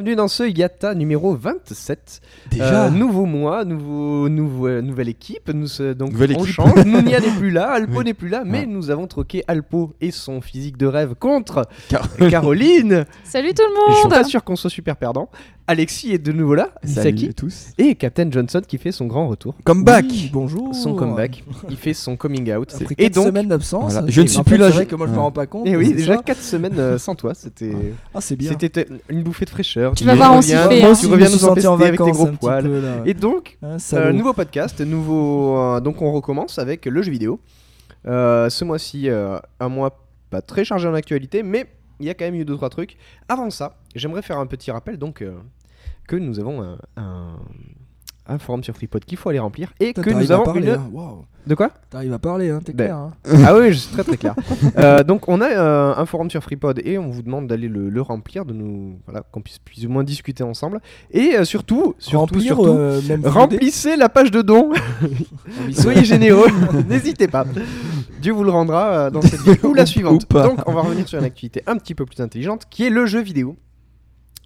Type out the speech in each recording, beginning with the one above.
Bienvenue dans ce Yata numéro 27. Déjà Euh, nouveau mois, nouveau, nouveau, euh, nouvelle équipe. Nous, euh, donc Nouvelle on équipe. change. Nounia n'est plus là, Alpo Oui. n'est plus là, mais Ouais. nous avons troqué Alpo et son physique de rêve contre Car- Caroline. Salut tout le je suis pas monde sûr qu'on soit super perdant. Alexis est de nouveau là, Salut à tous. Et Captain Johnson qui fait son grand retour. Comeback Oui, bonjour. Son comeback. Il fait son coming out. Après Et 4 donc, semaines d'absence. Voilà. Je ne suis plus là, C'est je- vrai que moi je me Ouais. rends pas compte. et mais oui, déjà ça. 4 semaines euh, sans toi, c'était. Ah, c'est bien. C'était une bouffée de fraîcheur. Tu vas voir, on s'y fait, tu hein. je reviens nous senti en empester avec tes vacances gros un petit poils. peu, là. Et donc, Hein, Euh, nouveau podcast, nouveau. euh, donc on recommence avec le jeu vidéo. Euh, ce mois-ci, euh, un mois pas très chargé en actualité, mais il y a quand même eu deux trois trucs. Avant ça, j'aimerais faire un petit rappel donc euh, que nous avons un, un, un forum sur FreePod qu'il faut aller remplir et Putain, que nous avons parler, une. hein. De quoi? T'arrives à parler, hein, t'es Ben, clair. hein. Ah oui, c'est très très clair. Euh, donc on a euh, un forum sur FreePod et on vous demande d'aller le, le remplir, de nous voilà qu'on puisse plus ou moins discuter ensemble et euh, surtout surtout Remplir, surtout même Remplissez la page de dons. Soyez généreux. N'hésitez pas. Dieu vous le rendra dans cette vidéo ou la suivante. ou. Donc, on va revenir sur une activité un petit peu plus intelligente qui est le jeu vidéo.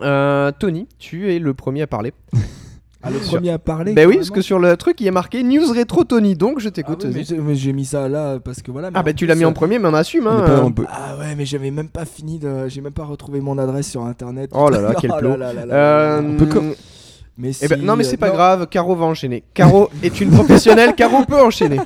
Euh, Tony, tu es le premier à parler. Ah, le premier à parler. Ben oui, parce que sur le truc, il est marqué News Rétro Tony. Donc, je Ah t'écoute. mais vas-y. j'ai- mais j'ai mis ça là parce que voilà. mais Ah, bah en tu l'as plus, mis en euh, premier, mais on assume. On Hein, est pas- euh. on peut- Ah ouais, mais j'avais même pas fini de. J'ai même pas retrouvé mon adresse sur internet. Oh là là, quel Oh plot. là là là là. On peut co- Mais eh ben, si, non, mais c'est euh, pas non. grave. Caro va enchaîner. Caro est une professionnelle. Caro peut enchaîner.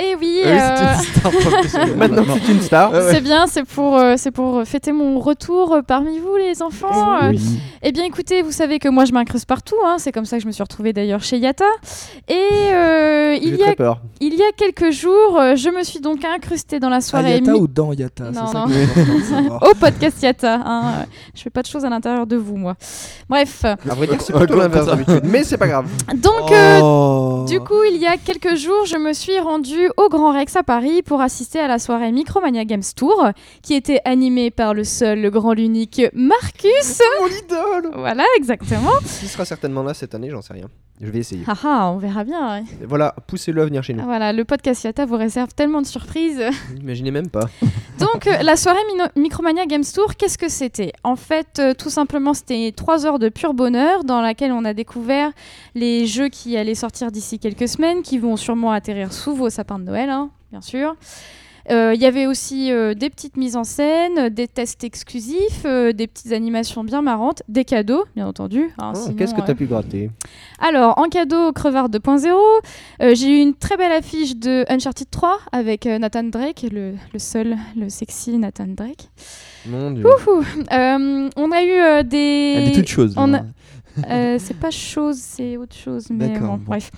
Eh oui, Ah oui, c'est euh, une star professionnelle. Maintenant, c'est une star. c'est bien, c'est pour, euh, c'est pour fêter mon retour euh, parmi vous les enfants. Euh, Oui. Eh bien écoutez, vous savez que moi je m'incruste partout, hein, c'est comme ça que je me suis retrouvée d'ailleurs chez Yata. Et euh, il, y a, peur. il y a quelques jours, je me suis donc incrustée dans la À soirée Yata mi- ou dans Yata Non, c'est savoir. au podcast Yata. Hein. Je fais pas de choses à l'intérieur de vous, moi. Bref, À vrai dire, c'est Encore plutôt l'inverse d'habitude. Mais c'est pas grave. donc euh, Oh. Du coup, il y a quelques jours, je me suis rendue au Grand Rex à Paris pour assister à la soirée Micromania Games Tour, qui était animée par le seul, le grand, l'unique Marcus. Mon idole Voilà, exactement. Qui sera certainement là cette année, j'en sais rien. Je vais essayer. Haha, on verra bien. ouais. Voilà, poussez-le à venir chez nous. Voilà, le podcast Yata vous réserve tellement de surprises. Imaginez même pas. Donc, euh, la soirée Mino- Micromania Games Tour, qu'est-ce que c'était? En fait, euh, tout simplement, c'était trois heures de pur bonheur dans laquelle on a découvert les jeux qui allaient sortir d'ici quelques semaines, qui vont sûrement atterrir sous vos sapins de Noël, hein, bien sûr. Euh, Il y avait aussi euh, des petites mises en scène, des tests exclusifs, euh, des petites animations bien marrantes, des cadeaux, bien entendu. hein, Ah, Qu'est-ce que euh, t'as pu gratter? Alors, en cadeau, Crevard 2.0, euh, j'ai eu une très belle affiche de Uncharted 3 avec Nathan Drake, le, le seul, le sexy Nathan Drake. Mon dieu. On a eu des... Elle dit toutes choses. on là. a- Euh, c'est pas chose, c'est autre chose. Mais D'accord, bon, bon. bref.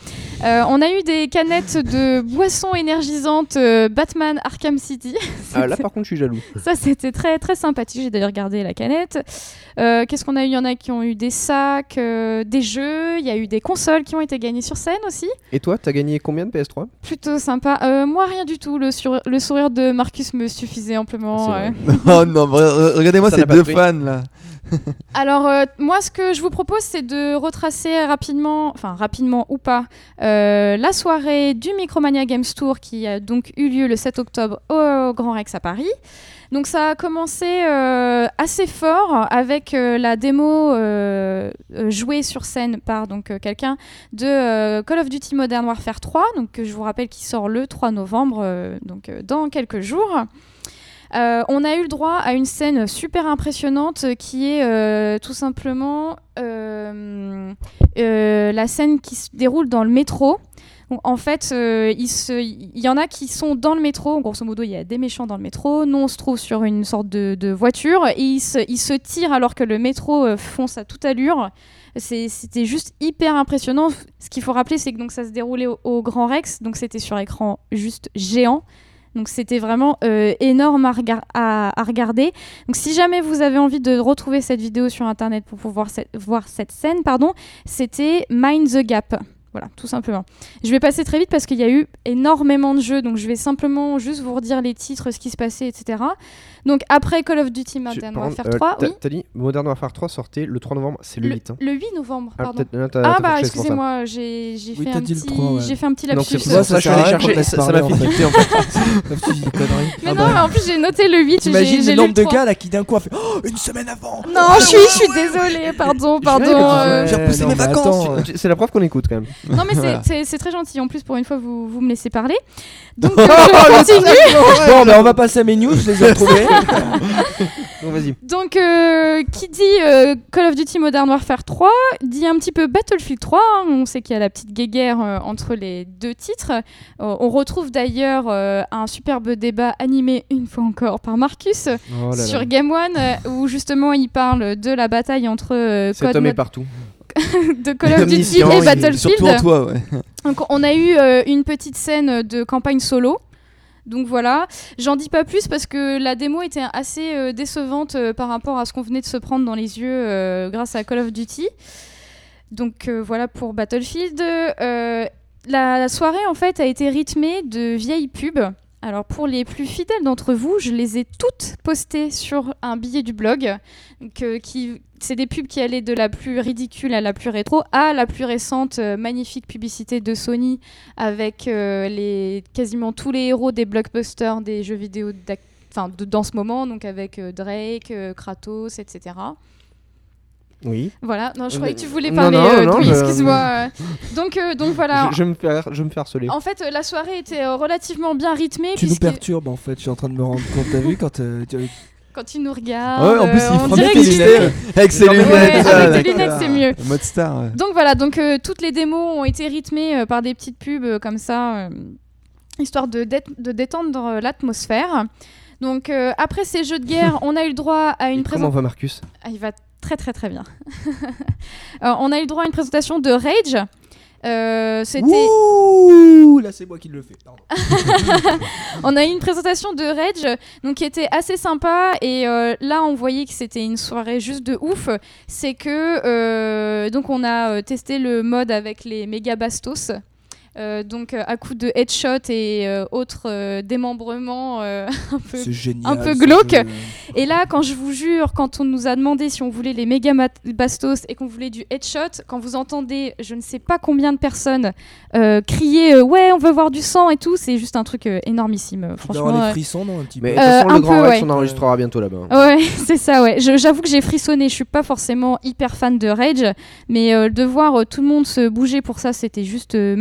Euh, on a eu des canettes de boissons énergisantes euh, Batman Arkham City. Ah, là, par contre, je suis jaloux. Ça, c'était très très sympathique. J'ai d'ailleurs gardé la canette. Euh, Qu'est-ce qu'on a eu? Il y en a qui ont eu des sacs, euh, des jeux. Il y a eu des consoles qui ont été gagnées sur scène aussi. Et toi, t'as gagné combien de PS3 Plutôt sympa. Euh, moi, rien du tout. Le, sur- le sourire de Marcus me suffisait amplement. Vrai. Oh non, re- re- regardez-moi ces deux fans là. Alors, euh, moi, ce que je vous propose, c'est de retracer rapidement, enfin rapidement ou pas, euh, la soirée du Micromania Games Tour qui a donc eu lieu le 7 octobre au Grand Rex à Paris. Donc ça a commencé euh, assez fort avec la démo jouée sur scène par donc quelqu'un de Call of Duty Modern Warfare 3, donc que je vous rappelle qui sort le 3 novembre, donc dans quelques jours. Euh, on a eu le droit à une scène super impressionnante qui est euh, tout simplement euh, la scène qui se déroule dans le métro. En fait, il, y en a qui sont dans le métro. Grosso modo, il y a des méchants dans le métro. Nous, on se trouve sur une sorte de, voiture et ils se, tirent alors que le métro fonce à toute allure. C'était juste hyper impressionnant. Ce qu'il faut rappeler, c'est que donc, ça se déroulait au, au Grand Rex, donc c'était sur écran juste géant. Donc c'était vraiment euh, énorme à, regar- à- à regarder. Donc si jamais vous avez envie de retrouver cette vidéo sur internet pour pouvoir voir cette scène, pardon, c'était Mind the Gap. Voilà, tout simplement. Je vais passer très vite parce qu'il y a eu énormément de jeux, donc je vais simplement juste vous redire les titres, ce qui se passait, etc. Donc après Call of Duty Modern Warfare euh, 3, t'as- oui. T'as dit Modern Warfare 3 sortait le 3 novembre, c'est le, 8. hein. Le 8 novembre, Ah, pardon. non, Ah t'as bah ça. excusez-moi, j'ai j'ai Oui, fait, un le petit- 3, ouais. j'ai fait un petit Donc lapsus. c'est pour ça que Ça qu'on chercher, ça ça m'a fait tilter en fait. Mais Ah non, bah, mais en plus j'ai noté le 8. j'ai- T'imagines j'ai le nombre de gars là qui d'un coup a fait Oh, une semaine avant Non, je suis, je suis désolée, pardon, pardon. euh, J'ai repoussé mes vacances C'est la preuve qu'on écoute quand même. Non, mais c'est- Voilà. c'est c'est très gentil. En plus, pour une fois, vous, vous me laissez parler. Donc, euh, je continue. Bon, bah on va passer à mes news, je les ai retrouvés. Donc vas-y. Donc, euh, qui dit euh, Call of Duty Modern Warfare 3 dit un petit peu Battlefield 3. hein. On sait qu'il y a la petite guéguerre euh, entre les deux titres. Euh, on retrouve d'ailleurs euh, un superbe débat animé une fois encore par Marcus Oh là là. sur Game One euh, où justement il parle de la bataille entre euh, Cet homme est partout. de Call of Duty et Battlefield. Surtout en toi, ouais. Donc on a eu euh, une petite scène de campagne solo. Donc voilà, j'en dis pas plus parce que la démo était assez euh, décevante euh, par rapport à ce qu'on venait de se prendre dans les yeux grâce à Call of Duty. Donc voilà pour Battlefield. La, la soirée en fait a été rythmée de vieilles pubs. Alors pour les plus fidèles d'entre vous, je les ai toutes postées sur un billet du blog. C'est des pubs qui allaient de la plus ridicule à la plus rétro à la plus récente euh, magnifique publicité de Sony avec euh, quasiment tous les héros des blockbusters des jeux vidéo de, dans ce moment, donc avec euh, Drake, Kratos, etc. Oui. Voilà, non, je croyais que tu voulais Non, parler. non, euh, non, oui, je- excuse-moi. euh. Donc, euh, donc voilà. Je, je me fais, je me fais harceler. En fait, euh, la soirée était euh, relativement bien rythmée. Tu nous perturbes en fait, je suis en train de me rendre compte. T'as vu quand euh, tu Quand tu nous regardes, Ouais, en plus, euh, il on prend dirait des que. Avec ses lunettes. Ouais, avec des lunettes, c'est mieux. En Mode star. ouais. Donc voilà, donc euh, toutes les démos ont été rythmées euh, par des petites pubs euh, comme ça, euh, histoire de, dé- de détendre euh, l'atmosphère. Donc euh, après ces jeux de guerre, on a eu le droit à une Et Comment présentation. va Marcus? Il va très très très bien. Euh, on a eu droit à une présentation de Rage. Euh, C'était. Ouh, là c'est moi qui le fais. Pardon. On a eu une présentation de Rage donc qui était assez sympa et euh, là on voyait que c'était une soirée juste de ouf. C'est que euh, donc on a testé le mode avec les méga bastos. Euh, donc euh, à coup de headshot et euh, autres euh, démembrements euh, un peu génial. un peu ce glauque. jeu. et là, quand je vous jure, quand on nous a demandé si on voulait les méga bastos et qu'on voulait du headshot, quand vous entendez je ne sais pas combien de personnes euh, crier euh, ouais, on veut voir du sang et tout, c'est juste un truc euh, énormissime. euh, Franchement. avoir les euh. frissons, non un petit Mais de peu. toute façon, le Grand peu, Rex, ouais. on enregistrera bientôt là-bas. Ouais, c'est ça, ouais. J'avoue que j'ai frissonné. Je suis pas forcément hyper fan de Rage, mais euh, de voir euh, tout le monde se bouger pour ça, c'était juste euh,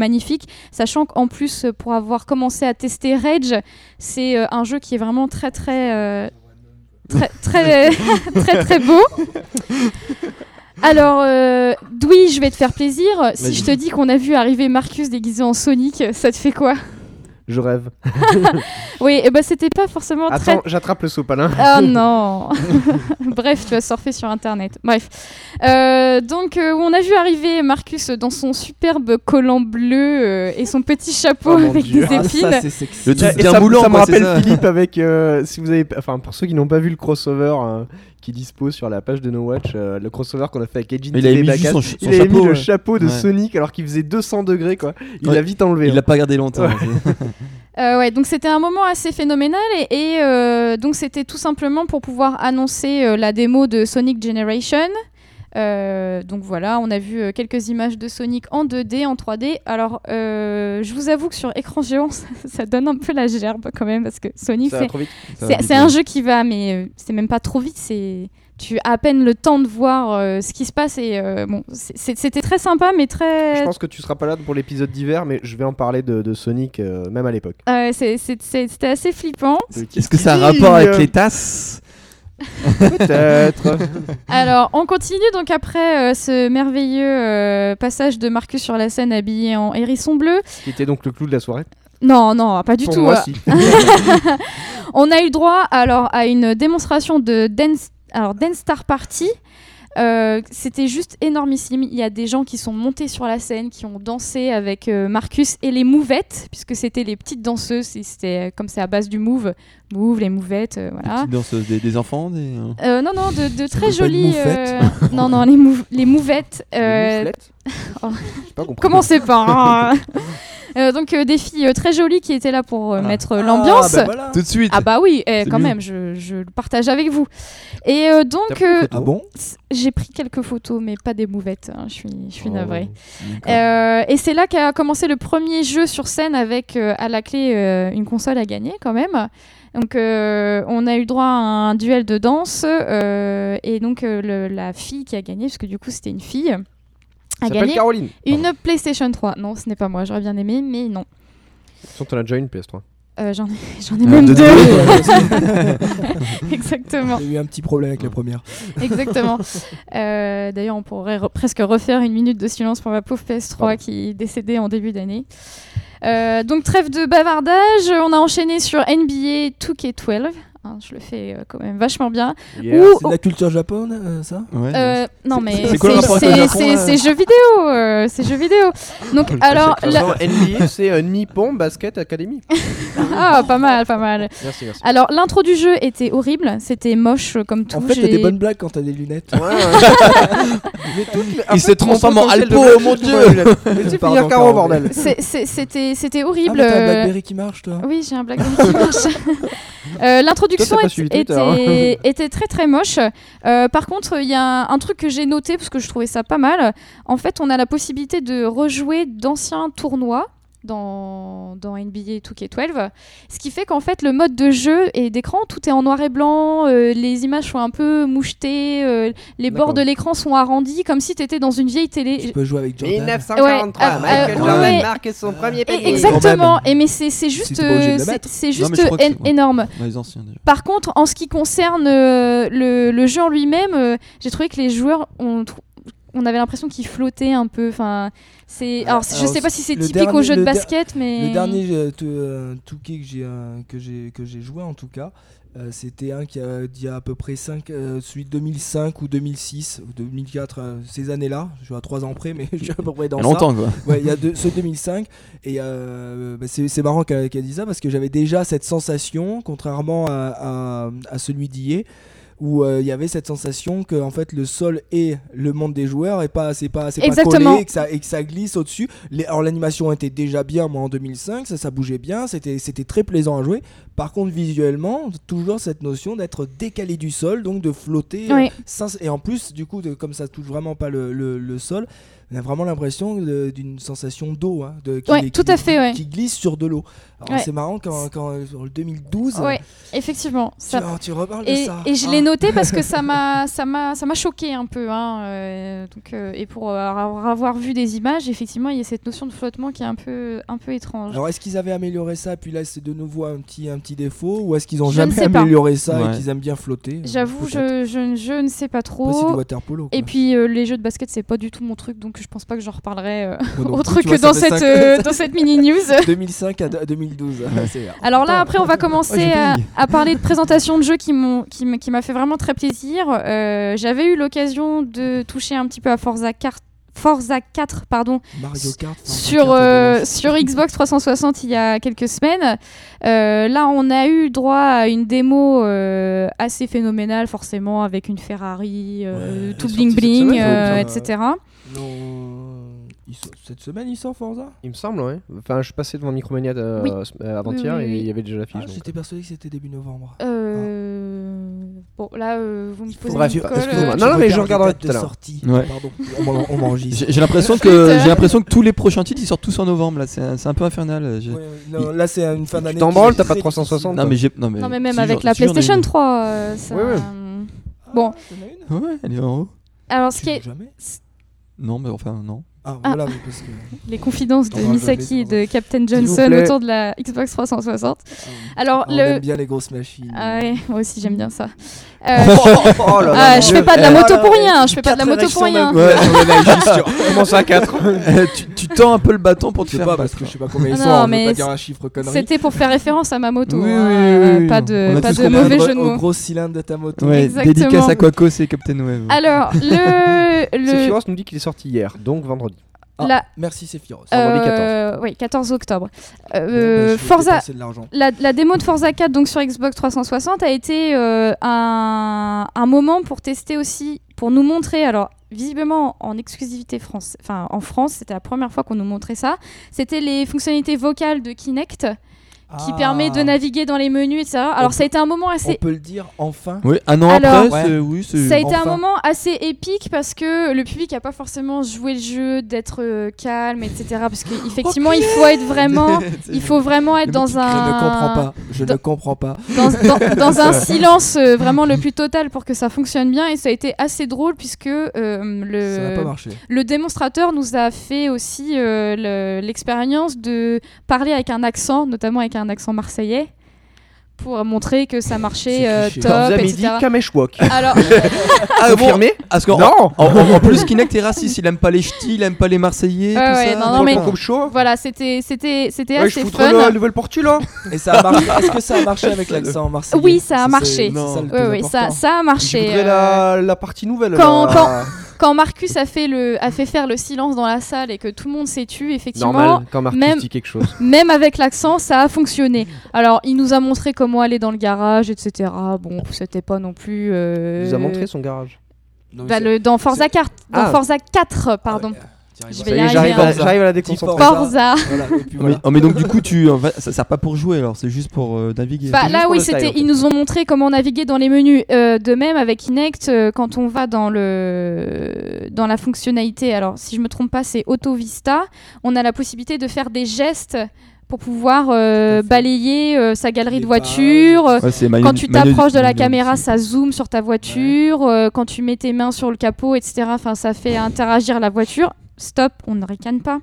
Sachant qu'en plus, euh, pour avoir commencé à tester Rage, c'est euh, un jeu qui est vraiment très très euh, très très très très beau. Alors, euh, oui, je vais te faire plaisir. Si je te dis qu'on a vu arriver Marcus déguisé en Sonic, ça te fait quoi? Je rêve. Oui, et ben c'était pas forcément très Attends, j'attrape le sopalin. Ah non Bref, tu vas surfer sur internet. Bref. Euh, donc, euh, on a vu arriver Marcus dans son superbe collant bleu euh, et son petit chapeau Oh avec Dieu. des Ah, épines. ça c'est sexy. Le truc bien ça, moulant, ça me rappelle ça. Philippe avec, euh, si vous avez, enfin pour ceux qui n'ont pas vu le crossover hein, qui dispose sur la page de No Watch, euh, le crossover qu'on a fait avec Edgy Il avait mis son, il son avait chapeau. mis le chapeau de Ouais. Sonic alors qu'il faisait 200 degrés quoi. Il Ouais. l'a vite enlevé. Il hein. l'a pas gardé longtemps. Ouais. c'est- Euh, ouais, donc c'était un moment assez phénoménal et, et, euh, donc c'était tout simplement pour pouvoir annoncer euh, la démo de Sonic Generation. Euh, donc voilà, on a vu euh, quelques images de Sonic en 2D, en 3D. Alors, euh, je vous avoue que sur écran géant, ça, ça donne un peu la gerbe quand même parce que Sonic, c'est un jeu qui va, mais euh, c'est même pas trop vite. C'est tu as à peine le temps de voir euh, ce qui se passe et euh, bon, c'était très sympa, mais Je très. pense que tu seras pas là pour l'épisode d'hiver, mais je vais en parler de, de Sonic euh, même à l'époque. euh, c'était assez flippant. Est-ce que ça a un rapport avec les tasses? Peut-être. Alors, on continue donc après euh, ce merveilleux euh, passage de Marcus sur la scène habillé en hérisson bleu. Qui était donc le clou de la soirée. Non, non, pas du Pour tout. moi, euh. si. On a eu droit alors à une démonstration de Dance, alors Dance Star Party. Euh, C'était juste énormissime. Il y a des gens qui sont montés sur la scène, qui ont dansé avec euh, Marcus et les mouvettes, puisque c'était les petites danseuses. C'était euh, comme c'est à base du move, move, les mouvettes, euh, voilà. Petite danseuse des, des enfants des... non, non, de, de très jolies. euh, non, non, les, mou- les mouvettes. Les pas compris. Commencez pas. hein. Euh, donc euh, des filles euh, très jolies qui étaient là pour euh, Ah. mettre euh, l'ambiance. Ah, bah voilà. Tout de suite Ah bah oui, eh, quand mieux. même, je, je le partage avec vous. Et euh, donc, euh, Ah bon j'ai pris quelques photos, mais pas des mouvettes. hein, je suis, je suis Oh. navrée. Euh, et c'est là qu'a commencé le premier jeu sur scène avec euh, à la clé euh, une console à gagner quand même. Donc euh, on a eu droit à un duel de danse euh, et donc euh, le- la fille qui a gagné, parce que du coup c'était une fille, a gagné Caroline. une PlayStation 3. Non, ce n'est pas moi, j'aurais bien aimé, mais non. Surtout, t'en as déjà une PS3. Euh, J'en ai, j'en ai Ah, même de deux. deux. Exactement. J'ai eu un petit problème avec la première. Exactement. Euh, D'ailleurs, on pourrait re- presque refaire une minute de silence pour ma pauvre PS3 Pardon. qui est décédée en début d'année. Euh, donc, trêve de bavardage. On a enchaîné sur NBA 2K12. Hein, je le fais euh, quand même vachement bien. Yeah. C'est de la culture japonaise, euh, ça? Ouais, Euh, non, mais c'est jeux vidéo. euh, c'est jeux vidéo. Donc, alors, la- NBA, c'est euh, Nippon Basket Academy. ah, pas mal, pas mal. Merci, merci. Alors, l'intro du jeu était horrible. C'était moche comme tout. En fait, t'as des bonnes blagues quand t'as des lunettes. Ouais, ouais. Toutes Il fait, se transforme mon en Alpo, oh mon Dieu. C'était Ah, horrible. mais t'as un Blackberry qui marche, toi Oui, j'ai un Blackberry qui marche. Euh, L'introduction hein. était, était très très moche. Euh, par contre, il y a un truc que j'ai noté parce que je trouvais ça pas mal. En fait, on a la possibilité de rejouer d'anciens tournois. Dans, dans NBA 2K12 ce qui fait qu'en fait le mode de jeu et d'écran tout est en noir et blanc euh, les images sont un peu mouchetées euh, les bords de l'écran sont arrondis comme si tu étais dans une vieille télé Tu peux jouer avec Jordan. 1943, Ouais, Michael euh, Jordan ouais. marque son premier exactement et mais c'est c'est juste euh, c'est juste ouais. énorme les anciens. Par contre, en ce qui concerne euh, le, le jeu en lui-même, euh, j'ai trouvé que les joueurs ont on avait l'impression qu'ils flottaient un peu. Enfin, c'est. Alors, je alors, sais pas si c'est typique au jeu de basket, mais. Le dernier euh, euh, 2K que j'ai euh, que j'ai que j'ai joué en tout cas, euh, c'était un qui a d'il y a à peu près 5 celui de 2005 ou 2006 ou 2004 euh, ces années-là, je suis à 3 ans près mais je suis à peu près dans Il y a ça. longtemps quoi. Ouais, il y a deux- ce 2005 et euh, bah, c'est c'est marrant qu'elle qu'elle dise ça parce que j'avais déjà cette sensation contrairement à, à, à celui d'hier où euh, il y avait cette sensation que en fait le sol et le monde des joueurs et pas c'est pas c'est pas collé et que ça et que ça glisse au-dessus. Alors l'animation était déjà bien moi en 2005, ça ça bougeait bien, c'était c'était très plaisant à jouer. Par contre visuellement, toujours cette notion d'être décalé du sol donc de flotter euh, Oui. et en plus du coup de- comme ça touche vraiment pas le, le- le sol, on a vraiment l'impression de- d'une sensation d'eau hein, de qui, Ouais, qui- tout à fait, ouais. qui glisse sur de l'eau. Ouais. c'est marrant quand, quand le 2012 Ouais, effectivement. tu, Ça... ah, tu reparles de Et, ça. et je Ah. l'ai noté parce que ça m'a ça m'a ça m'a choqué un peu hein, euh, donc euh, et pour avoir avoir vu des images effectivement il y a cette notion de flottement qui est un peu un peu étrange Alors est-ce qu'ils avaient amélioré ça puis là c'est de nouveau un petit un petit défaut ou est-ce qu'ils ont Je jamais amélioré ça Ouais. et qu'ils aiment bien flotter j'avoue Peut-être. je, je, je ne sais pas trop water polo. et puis euh, les jeux de basket c'est pas du tout mon truc donc je pense pas que j'en reparlerai euh, autre que dans cette cinq- euh, dans cette mini news 2005 à 2012. C'est bien. Alors là, après, on va commencer à, parler de présentations de jeux qui m'ont m'a fait vraiment très plaisir. Euh, J'avais eu l'occasion de toucher un petit peu à Forza 4, Forza 4 pardon, Mario Kart. enfin, sur, Kart, euh, sur Xbox 360 il y a quelques semaines. Euh, là, on a eu droit à une démo euh, assez phénoménale, forcément, avec une Ferrari, Ouais, tout bling bling, semaine, etc. Non, cette semaine il sort Forza Il me semble, ouais. Enfin, je suis passé devant Micromania euh, Oui. euh, avant-hier Oui, oui, et oui. il y avait déjà l'affiche. Ah. J'étais persuadé que c'était début novembre. Euh, Bon, là, euh, vous me posez colle, excusez-moi. euh, Non, non, mais je regarde regarderai tout à l'heure. sortie. Ouais. Pardon, on m'en- on m'enregistre. J'ai l'impression que Putain. j'ai l'impression que tous les prochains titres ils sortent tous en novembre là, c'est un, c'est un peu infernal. J'ai- Ouais, non, là c'est une fin d'année. t'en qui branles, t'as pas très 360, Non mais j'ai non mais Non, mais même avec la PlayStation une. 3, euh, ça... Ouais, ouais. difficile. Bon. Ah, t'en as une Ouais, elle est en haut. Alors, ce Tu qui est... Non, mais enfin, non. Ah, Ah. voilà, mais parce que. Les confidences de Misaki et de Captain Johnson autour de la Xbox 360. Alors, on le. aime bien les grosses machines. Ah ouais, moi aussi j'aime bien ça. Euh, Oh là là, ah, mon je Dieu. fais pas de la Eh, moto alors, pour rien, je fais pas de la moto pour rien. Comment ça, 4 Euh, tu, tu tends un peu le bâton pour te Je faire pas, parce que je sais pas combien ils Ah sont, non, mais pas dire un chiffre connerie. C'était pour faire référence à ma moto, Oui, hein, euh, pas de, pas de mauvais Au- jeu de mots. gros cylindre de ta moto. Dédicace à Quacos et Captain Web. Alors, le. le nous dit qu'il est sorti hier, donc vendredi. Ah, la- Merci vendredi euh, oui, 14 octobre. Euh, bah, Forza, la démo de Forza 4 donc sur Xbox 360 a été euh, un, un moment pour tester aussi, pour nous montrer, alors visiblement en exclusivité France, enfin en France, c'était la première fois qu'on nous montrait ça. C'était les fonctionnalités vocales de Kinect qui Ah. permet de naviguer dans les menus, etc. Alors On ça a été un moment On assez peut le dire enfin. Oui, un an Alors- après, oui, c'est. Ça a été un moment assez épique parce que le public n'a pas forcément joué le jeu, d'être euh, calme, etc. Parce qu'effectivement, il faut être vraiment, il faut vraiment être Le dans un, Je ne comprends pas. Je dans- ne comprends pas. dans, dans- dans un silence euh, vraiment le plus total pour que ça fonctionne bien. Et ça a été assez drôle puisque euh, Ça n'a pas le, marché. le démonstrateur nous a fait aussi euh, le- l'expérience de parler avec un accent, notamment avec un accent marseillais. Pour montrer que ça marchait euh, top, Vous avez dit etc. Kameshwok. Alors, Ah, bon, parce Non en, en- en plus, Kinect est raciste. Il aime pas les ch'tis, il aime pas les Marseillais. Ouais, tout ouais, ça. non, non, mais- le coupe chaud Voilà, c'était c'était c'était Ouais, je assez foutrais fun. la nouvelle portue là Et ça a marché. Est-ce que ça a marché avec l'accent marseillais? Oui, ça a marché. ça le Oui, ça, ça a Je marché. euh, la, la partie nouvelle. quand- là. quand- Quand Marcus a fait le a fait faire le silence dans la salle et que tout le monde s'est tu, effectivement, Normal, quand Marcus même- dit quelque chose. même avec l'accent, ça a fonctionné. Alors, il nous a montré comment aller dans le garage, etc. Bon, c'était pas non plus. euh, Il nous a montré son garage. Non, bah, le- dans Forza 4, dans Ah. Forza 4, pardon. Ah ouais, j'arrive à, la déconcentrer. Forza. Voilà, Oh, mais, oh, donc du coup, tu, fait, ça sert pas pour jouer alors, c'est juste pour euh, naviguer. Bah, là, oui, c'était. Ils nous ont montré comment naviguer dans les menus. Euh, de même, avec Kinect, euh, quand on va dans le dans la fonctionnalité, alors si je me trompe pas, c'est Auto Vista. On a la possibilité de faire des gestes pour pouvoir euh, balayer euh, sa galerie Les de voitures. Ouais, Quand tu t'approches de la caméra, ça zoome sur ta voiture. Euh, quand tu mets tes mains sur le capot, etc. Enfin, ça fait interagir la voiture. Stop, on ne ricane pas.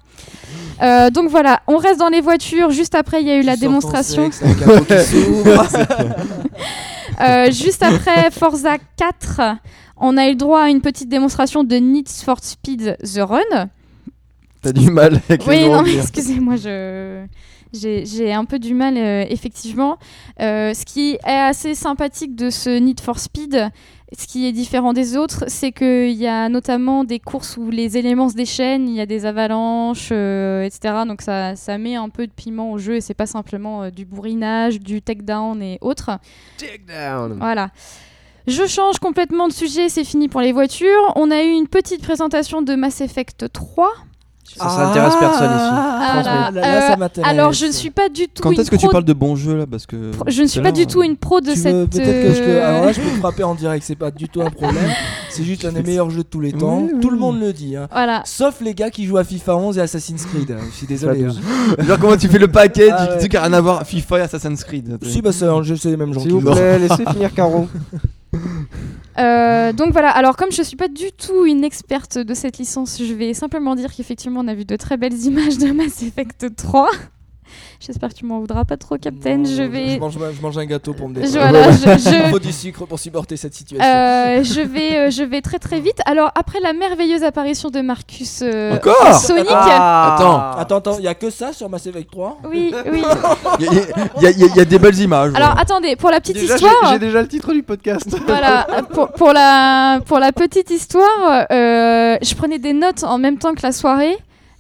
Euh, donc voilà, on reste dans les voitures. Juste après, il y a eu la démonstration. sexe. Euh, juste après Forza 4, on a eu le droit à une petite démonstration de Need for Speed The Run. T'as du mal avec les Oui, non, mais excusez-moi, je... j'ai un peu du mal, euh, effectivement. Euh, ce qui est assez sympathique de ce Need for Speed, ce qui est différent des autres, c'est qu'il y a notamment des courses où les éléments se déchaînent, il y a des avalanches, euh, etc. Donc ça, ça met un peu de piment au jeu et c'est pas simplement euh, du bourrinage, du takedown et autres. Take down. Voilà. Je change complètement de sujet, c'est fini pour les voitures. On a eu une petite présentation de Mass Effect 3. Ça, ça intéresse personne ici. Ah là, là, là, ça euh, m'intéresse. Alors, je ne suis pas du tout Quand une est-ce que tu pro- parles de bon jeu là Parce que. Je ne suis pas du tout une pro de Tu cette. veux peut-être que je te... euh, Alors là, je peux te frapper en direct, c'est pas du tout un problème. C'est juste un des meilleurs jeux de tous les temps. Oui, oui. Tout le monde le dit. hein. Voilà. Sauf les gars qui jouent à FIFA 11 et Assassin's Creed. Je suis désolé. Hein. 12. Genre comment tu fais le paquet Ah du ouais. truc qui a rien à voir FIFA et Assassin's Creed. Si, bah c'est un jeu, c'est les mêmes gens S'il qui vous jouent. plaît, laissez finir Caro. Euh, donc voilà, alors comme je suis pas du tout une experte de cette licence, je vais simplement dire qu'effectivement on a vu de très belles images de Mass Effect 3. J'espère que tu m'en voudras pas trop, Captain. Non, je vais. Je mange, je mange un gâteau pour me Je, détendre. voilà, je, Il faut du sucre pour supporter cette situation. euh, je vais, euh, je vais très très vite. Alors après la merveilleuse apparition de Marcus euh, Encore Sonic. Ah. Attends, attends, il y a que ça sur Mass Effect 3 Oui, oui. Il y, y y y a des belles images. Alors voilà. attendez, pour la petite Déjà, j'ai histoire. j'ai déjà le titre du podcast. Voilà, pour, pour la, pour la petite histoire, euh, je prenais des notes en même temps que la soirée.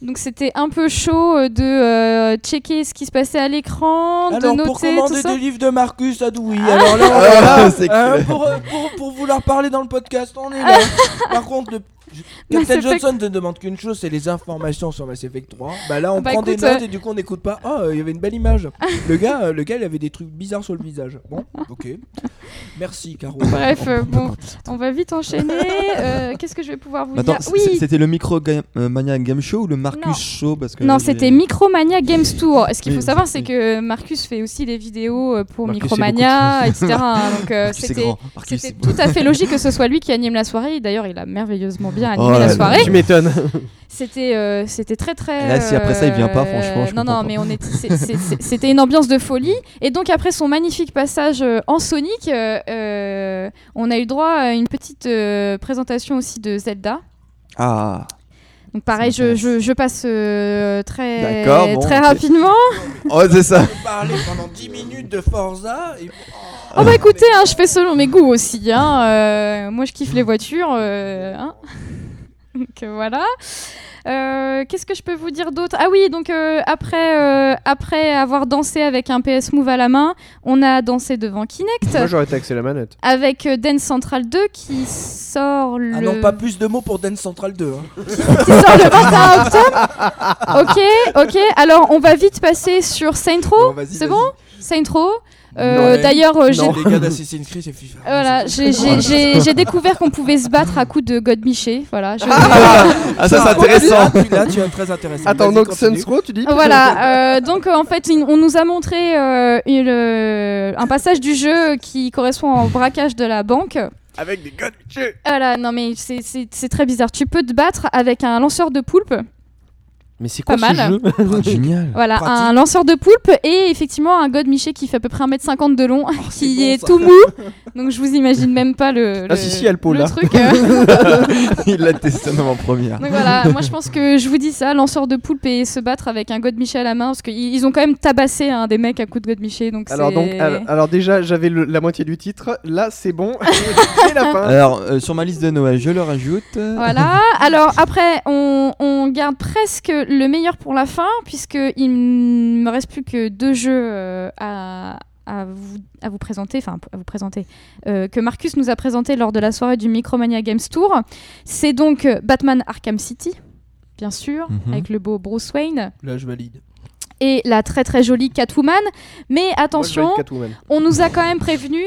Donc c'était un peu chaud euh, de euh, checker ce qui se passait à l'écran, de Alors pour noter tout commander ça. des livres de Marcus Adoui, alors là, on Ah, est là, c'est hein, pour, euh, pour, pour vouloir parler dans le podcast, on est là. Par contre, le... Mass Captain Effect- Johnson ne demande qu'une chose, c'est les informations sur Mass Effect 3. Bah là, on Bah, prend des notes euh, et du coup, on n'écoute pas. Ah, euh, il y avait une belle image. le gars, euh, le gars, il avait des trucs bizarres sur le visage. Bon, ok. Merci, Caro. Bref, euh, bon, on va vite enchaîner. Euh, Qu'est-ce que je vais pouvoir vous Attends, dire Oui, c'était le Micro Game- euh, Mania Game Show ou le Marcus Non. Show parce que non, c'était Micromania Games Tour. Ce qu'il Oui, faut savoir, c'est- que Marcus fait aussi des vidéos pour Marcus, Micromania, etc. Donc euh, c'était tout à fait logique que ce soit lui qui anime la soirée. D'ailleurs, il a merveilleusement bien bien animé oh la soirée. Tu m'étonnes. C'était euh, c'était très très. Là, si après ça, il vient pas, euh, franchement. Je non, non, pas. mais on était, c'était une ambiance de folie. Et donc, après son magnifique passage euh, en Sonic, euh, euh, on a eu droit à une petite présentation aussi de Zelda. Ah. Donc pareil, je, je, je, passe euh, très, bon, très okay. rapidement. Oh, c'est ça. Parler pendant 10 minutes de Forza et... oh. Oh bah écoutez, hein, je fais selon mes goûts aussi. Hein. Euh, moi, je kiffe les voitures. Euh, hein. donc euh, voilà. Qu'est-ce que je peux vous dire d'autre? Ah oui, donc après, après avoir dansé avec un PS Move à la main, on a dansé devant Kinect. Moi j'aurais taxé la manette? Avec Dance Central 2 qui sort ah le. Ah non, pas plus de mots pour Dance Central 2. Hein. Qui sort le 21 octobre? Ok, ok. Alors on va vite passer sur Saint Row. C'est bon? Saint Row. Euh, d'ailleurs, j'ai voilà, j'ai découvert qu'on pouvait se battre à coups de God Miché. Voilà. Ah, ah, ah, ça c'est ah, intéressant. Tu, très intéressant. Attends, donc Sensko, tu dis Voilà. Euh, donc euh, en fait, on nous a montré un passage du jeu qui correspond au braquage de la banque avec des God Miché. Voilà, non mais c'est très bizarre. Tu peux te battre avec un lanceur de poulpe. Mais c'est quoi ce jeu oh, Génial. Voilà, un lanceur de poulpe et effectivement un god Miché qui fait à peu près 1m50 de long, qui est, est tout mou, Donc je vous imagine même pas le, ah, si, si, elle le truc. Hein. Il l'a testé en première. Donc voilà, moi je pense que je vous dis ça, lanceur de poulpe et se battre avec un God Michel à la main, parce qu'ils ont quand même tabassé hein, des mecs à coups de God Michel. Donc alors, donc, alors, alors déjà, j'avais la moitié du titre, là c'est bon, c'est la fin. Alors euh, sur ma liste de Noël, je le rajoute. Voilà, alors après on, garde presque le meilleur pour la fin, puisque il me reste plus que deux jeux euh, à à vous, présenter, enfin à vous présenter, euh, que Marcus nous a présenté lors de la soirée du Micromania Games Tour. C'est donc euh, Batman Arkham City, bien sûr, mhm. avec le beau Bruce Wayne. Là, je valide. Et la très très jolie Catwoman. Mais attention, on nous a quand même prévenu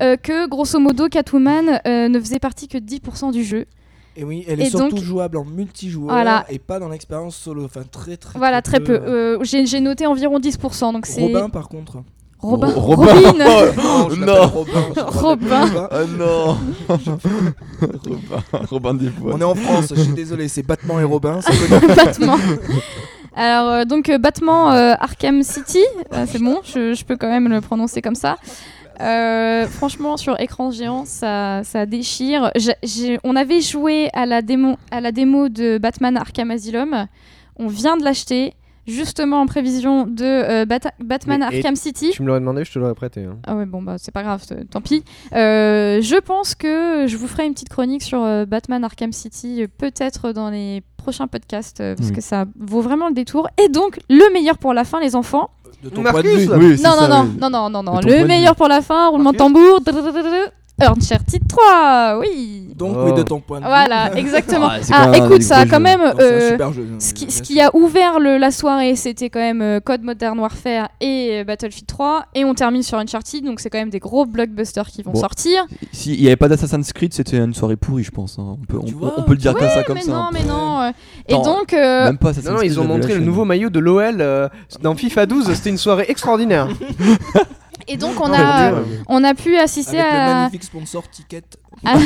euh, que grosso modo Catwoman ne faisait partie que 10% du jeu. Et oui, elle est et surtout jouable en multijoueur et pas dans l'expérience solo. Enfin, très très. Voilà, très, peu. Hein. J'ai noté environ 10%. Donc Robin, par contre. Robin. Ro Robin. Robin. Oh, ah, non. Robin. Robin. Non. Robin. Robin des Bois. On est en France, je suis désolé, c'est Batman et Robin. Batman. Alors, euh, donc, euh, Batman euh, Arkham City, euh, c'est bon, je, peux quand même le prononcer comme ça. Euh, franchement, sur écran géant, ça, ça déchire. On avait joué à la, démo, à la démo de Batman Arkham Asylum. On vient de l'acheter justement en prévision de euh, Batman Arkham City. Tu me l'aurais demandé, je te l'aurais prêté. Hein. Ah ouais, bon, bah, c'est pas grave, tant pis. Euh, je pense que je vous ferai une petite chronique sur euh, Batman Arkham City, peut-être dans les prochains podcasts, parce que ça vaut vraiment le détour. Et donc, le meilleur pour la fin, les enfants. De ton Marcus, point de vue. Oui, non, non, non, non, non, non, le meilleur pour la fin, roulement de tambour. Drrr, Uncharted 3, oui. Donc, oh. oui, de ton point de vue. Voilà, exactement. ah, ah écoute, ça a quand même. Euh, ce, qui, a ouvert la soirée, c'était quand même euh, Code Modern Warfare et euh, Battlefield 3. Et on termine sur Uncharted, donc c'est quand même des gros blockbusters qui vont sortir. S'il n'y avait pas d'Assassin's Creed, c'était une soirée pourrie, je pense. Hein. On, peut, le dire ouais, comme ça, comme hein. mais. Non, mais non. Et donc. Même pas Assassin's ils ont montré le nouveau maillot de l'OL dans FIFA 12. C'était une soirée extraordinaire. et donc on Non, a, on a pu assister Avec le à, magnifique sponsor Ticket. à,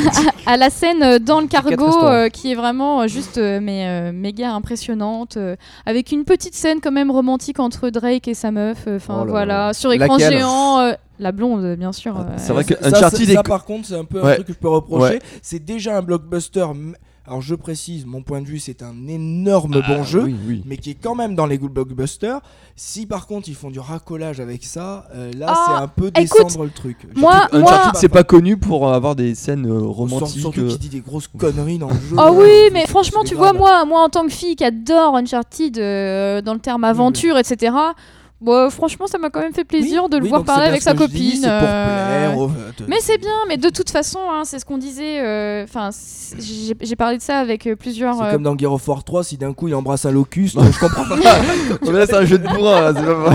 à la scène dans le cargo euh, qui est vraiment euh, juste euh, mais, euh, méga impressionnante avec une petite scène quand même romantique entre Drake et sa meuf enfin Oh là voilà là. sur écran Laquelle géant la blonde bien sûr Ah, euh, c'est vrai que ça, Uncharted ça, est- ça, par contre, c'est un peu un Ouais. truc que je peux reprocher. Ouais. C'est déjà un blockbuster. Alors je précise, mon point de vue, c'est un énorme bon Ah, jeu. Oui, oui. mais qui est quand même dans les good blockbusters. Si par contre ils font du racolage avec ça, euh, là Ah, c'est un peu écoute, descendre le truc. moi- Uncharted, c'est pas connu pour avoir des scènes euh, romantiques. Surtout euh, qu'il dit des grosses conneries dans le jeu. Oh oui, mais franchement, tu grave. vois, moi, moi en tant que fille qui adore Uncharted euh, dans le terme aventure, etc., bon, franchement, ça m'a quand même fait plaisir Oui, de le oui, voir parler avec sa dis, copine. euh, plaire, Mais c'est bien, mais de toute façon, hein, c'est ce qu'on disait. euh, Enfin, j'ai parlé de ça avec euh, plusieurs. C'est euh, comme dans Gear of War 3, si d'un coup il embrasse un locuste, je comprends pas. C'est un jeu de bourrin, là, pas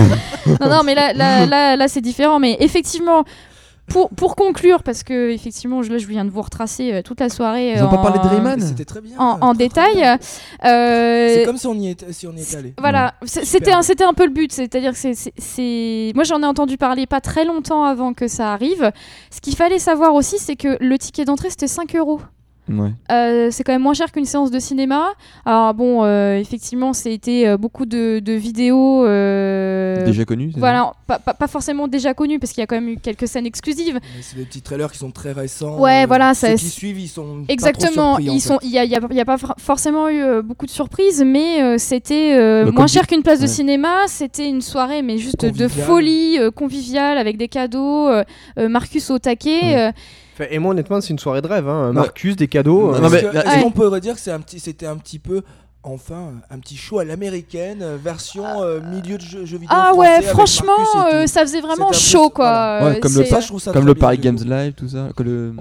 non, non, mais là, là, là, là, c'est différent. Mais effectivement, pour, pour conclure, parce que effectivement, je, là, je viens de vous retracer euh, toute la soirée. Ils ont euh, pas parlé de en- Rayman C'était très bien. En, très, en très détail. euh, C'est comme si on y était, si on y était allé. Voilà, c'était un, c'était un peu le but, c'est-à-dire que c'est, c'est- c'est- moi j'en ai entendu parler pas très longtemps avant que ça arrive. Ce qu'il fallait savoir aussi, c'est que le ticket d'entrée c'était 5 euros. Ouais. Euh, c'est quand même moins cher qu'une séance de cinéma. Alors bon, euh, effectivement, c'était euh, beaucoup de, de vidéos. euh, Déjà connu. c'est ça? Voilà, pas, pas- pas forcément déjà connues parce qu'il y a quand même eu quelques scènes exclusives. Mais C'est des petits trailers qui sont très récents. Ouais, voilà, ceux ça- qui suivent, ils sont. pas trop Exactement, surpris, en ils fait. sont, il y a, y a- y a pas for- forcément eu beaucoup de surprises, mais euh, c'était moins cher qu'une place de cinéma. C'était une soirée, mais juste de folie, euh, conviviale, avec des cadeaux. Marcus au taquet. Ouais. Euh, Enfin, et moi, honnêtement, c'est une soirée de rêve. Hein. Marcus, des cadeaux. Non, euh, non, mais là- Ouais. qu'on peut dire que c'est un petit, c'était un petit peu, enfin, un petit show à l'américaine, euh, version euh, milieu de jeu, jeux vidéo Ah ouais, franchement, euh, ça faisait vraiment chaud, quoi. voilà. Ouais, Euh, comme le Ça, Comme Paris Games. Live, tout ça. Que le...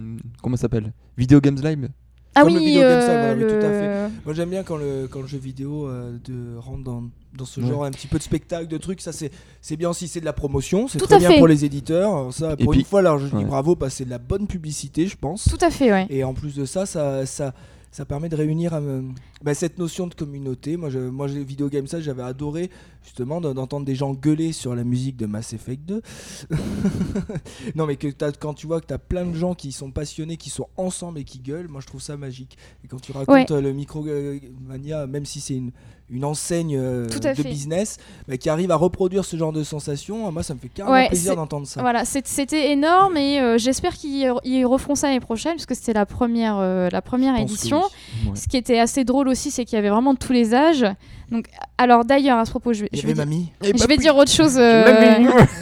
Comment ça s'appelle? Video Games Live? Ah comme le oui, Video Games euh, oui, tout à le- Moi j'aime bien quand le, quand le jeu vidéo euh, de, rentre dans, dans ce Ouais. genre un petit peu de spectacle, de trucs, ça c'est, c'est bien aussi, c'est de la promotion, c'est très bien fait. pour les éditeurs. Ça, Et pour puis- une fois, alors je dis bravo parce que c'est de la bonne publicité, je pense. Tout à fait, ouais. Et en plus de ça, ça, ça, ça permet de réunir euh, bah, cette notion de communauté. Moi, je, moi, j'ai vidéo game ça, j'avais adoré justement de- d'entendre des gens gueuler sur la musique de Mass Effect 2. non, mais que quand tu vois que tu as plein de gens qui sont passionnés, qui sont ensemble et qui gueulent, moi je trouve ça magique. Et quand tu racontes Ouais. euh, le Micromania, même si c'est une, une enseigne euh, de fait. business, bah, qui arrive à reproduire ce genre de sensations, moi ça me fait carrément Ouais, plaisir d'entendre ça. Voilà, c'était énorme et euh, j'espère qu'ils ils referont ça l'année prochaine parce que c'était la première, euh, la première édition. oui. Ouais. Ce qui était assez drôle aussi, c'est qu'il y avait vraiment de tous les âges. Donc, alors d'ailleurs, à ce propos, je vais, Il y je vais dire- mamie. je vais dire autre chose euh,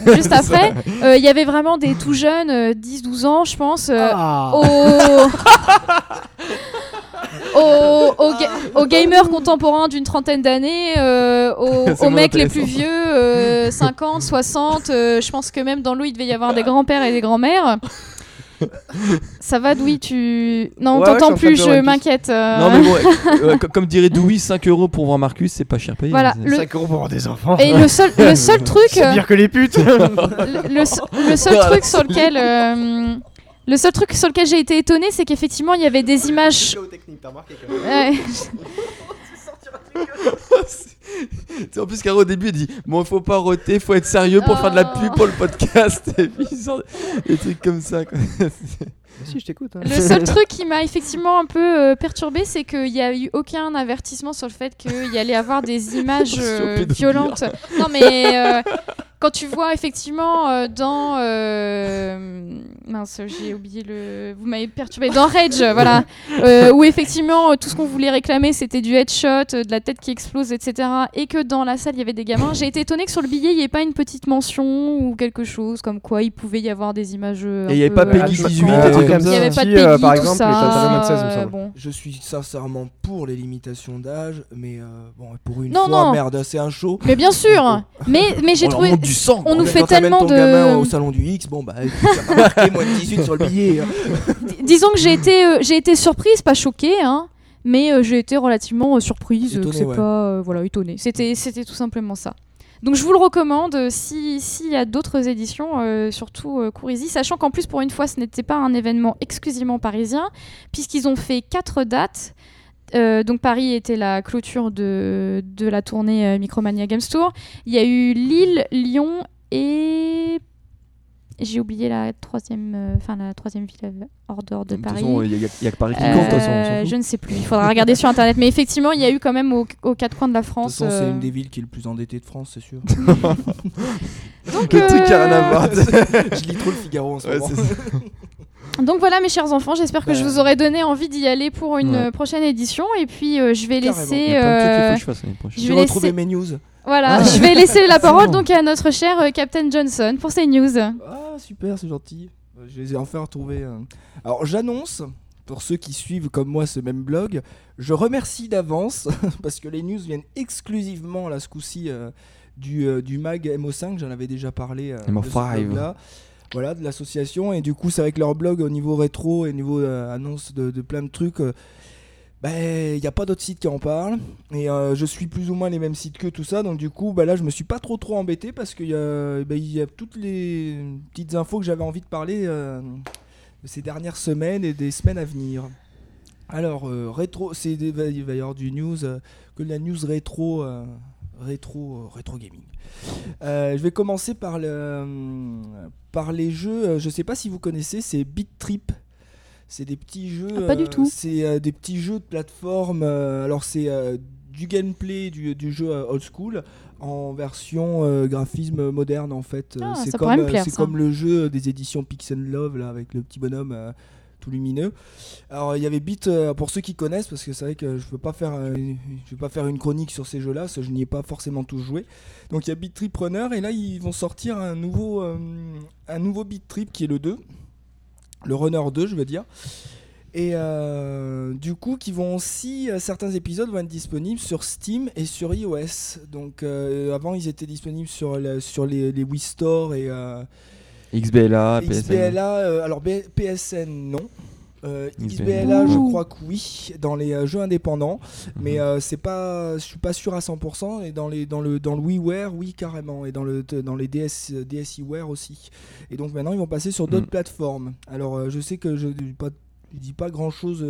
juste après. Euh, Il y avait vraiment des tout jeunes, euh, 10-12 ans, je pense, euh, Ah. aux... aux, aux ga- aux gamers contemporains d'une trentaine d'années, euh, aux, mecs les plus vieux, euh, 50, 60. euh, je pense que même dans l'eau, il devait y avoir des grands-pères et des grands-mères. Ça va, Douy Tu. Non, on Ouais, t'entend plus, je m'inquiète. euh. Non, mais bon, euh, euh, co- comme dirait Dewey, 5 euros pour voir Marcus, c'est pas cher payé. Voilà, C'est- le- 5 euros pour avoir des enfants. Et le seul, le seul truc. C'est euh, pire que les putes. le, le se- le seul Voilà, truc sur lequel. euh, le seul truc sur lequel j'ai été étonnée, c'est qu'effectivement, il y avait des images. En plus Caro au début elle dit bon faut pas roter, faut être sérieux pour faire de la pub pour le podcast et puis il des trucs comme ça quoi. si, je t'écoute. hein. Le seul truc qui m'a effectivement un peu euh, perturbé, c'est qu'il n'y a eu aucun avertissement sur le fait qu'il y allait avoir des images euh, violentes. Non, mais euh, quand tu vois effectivement euh, dans. euh, mince, j'ai oublié le. Vous m'avez perturbé. Dans Rage, voilà. euh, où effectivement euh, tout ce qu'on voulait réclamer c'était du headshot, euh, de la tête qui explose, etc. Et que dans la salle il y avait des gamins. J'ai été étonnée que sur le billet il n'y ait pas une petite mention ou quelque chose comme quoi il pouvait y avoir des images. euh, Et il y avait pas euh, Peggy Ah, 18, ah, des trucs comme comme il n'y ça. avait pas de Peggy, euh, par tout exemple, ça. les Tata Roman 16, il me euh, semble. bon. Je suis sincèrement pour les limitations d'âge, mais euh, bon, pour une Non, fois, non. merde, c'est un show. Mais bien sûr. mais mais j'ai trouvé. Montre du sang. on nous fait quand tellement ton de- gamin au salon du X, bon bah, moins de 18 sur le billet. hein. Disons que j'ai été euh, j'ai été surprise, pas choquée, hein. Mais euh, j'ai été relativement euh, surprise, que c'est ouais. pas euh, voilà étonnée. C'était c'était tout simplement ça. Donc je vous le recommande si s'il y a d'autres éditions, euh, surtout euh, courez-y, sachant qu'en plus pour une fois ce n'était pas un événement exclusivement parisien, puisqu'ils ont fait quatre dates. Euh, donc Paris était la clôture de, de la tournée euh, Micromania Games Tour. Il y a eu Lille, Lyon et j'ai oublié la troisième, euh, enfin la troisième ville euh, hors dehors de Paris. il y, a- il y a que Paris qui Euh, compte, on fout. je ne sais plus, il faudra regarder sur internet. Mais effectivement, il y a eu quand même aux, aux quatre coins de la De toute France. c'est euh, une des villes qui est le plus endettée de France, c'est sûr. Donc, Le truc qui a rien à euh, voir. je lis trop le Figaro en ce Ouais, moment. Donc voilà mes chers enfants, j'espère que je vous aurai donné envie d'y aller pour une Ouais. euh, prochaine édition et puis euh, je vais Carrément. Laisser euh, je vais retrouvé laisser mes news. voilà, je vais laisser la parole donc à notre cher euh, Captain Johnson pour ses news. Ah, super, c'est gentil. Je les ai enfin retrouvés. euh. Alors, j'annonce, pour ceux qui suivent comme moi ce même blog, je remercie d'avance parce que les news viennent exclusivement, là, ce coup-ci, du, du mag MO5. J'en avais déjà parlé. euh, de ce MO5. Voilà, de l'association. Et du coup, c'est avec leur blog au niveau rétro et niveau euh, annonce de, plein de trucs. euh, ben, il n'y a pas d'autres sites qui en parlent. Et euh, je suis plus ou moins les mêmes sites que tout ça. Donc, du coup, ben là, je me suis pas trop trop embêté parce qu'il y, a- ben, y a toutes les petites infos que j'avais envie de parler ces dernières semaines et des semaines à venir. Alors, rétro, c'est il va y avoir du news, que la news rétro, rétro, rétro gaming. Euh, je vais commencer par, le, par les jeux. euh, Je sais pas si vous connaissez, c'est Beat Trip. C'est des petits jeux. Ah, pas du euh, tout. C'est des petits jeux de plateforme. alors c'est du gameplay du, du jeu old school en version euh, graphisme moderne en fait. Ah, c'est comme plaire, comme le jeu des éditions Pixel Love là avec le petit bonhomme. euh, lumineux. Alors il y avait Beat euh, pour ceux qui connaissent parce que c'est vrai que je peux pas faire euh, je vais pas faire une chronique sur ces jeux-là, je n'y ai pas forcément tous joué. Donc il y a Beat Trip Runner et là ils vont sortir un nouveau euh, un nouveau Beat Trip qui est le 2. Le Runner 2, je veux dire. Et du coup, qui vont aussi certains épisodes vont être disponibles sur Steam et sur iOS. Donc avant, ils étaient disponibles sur sur les, les Wii Store et XBLA, PSN. XBLA, euh, alors B- PSN non. Euh, XBLA. Je crois que oui, dans les euh, jeux indépendants, mais Mhm. euh, c'est pas, je suis pas sûr à 100%. Et dans les, dans le, dans le WiiWare, oui carrément, et dans le, dans les DS, DSiWare aussi. Et donc maintenant, ils vont passer sur d'autres Mhm. plateformes. Alors, euh, je sais que je pas, je dis pas grand chose.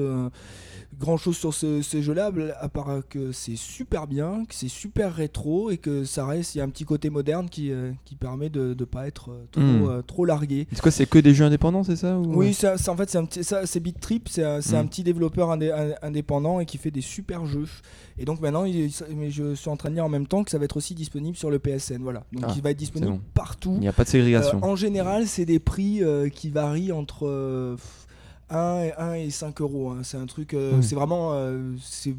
grand chose sur ce, ce jeu-là, à part que c'est super bien, que c'est super rétro et que ça reste, il y a un petit côté moderne qui, euh, qui permet de ne pas être euh, trop, euh, trop largué. C'est quoi, c'est que des jeux indépendants, c'est ça ou... Oui, ça, ça, en fait, c'est un petit, ça, c'est Beat Trip, c'est un, c'est un Mm. petit développeur indé- indépendant et qui fait des super jeux. Et donc maintenant, il, mais je suis en train de dire en même temps que ça va être aussi disponible sur le PSN, voilà. Donc Ah, il va être disponible bon. partout. Il n'y a pas de ségrégation. Euh, en général, c'est des prix euh, qui varient entre euh, 1, et, 1 et 5 euros. hein. C'est un truc, euh, c'est vraiment euh, c'est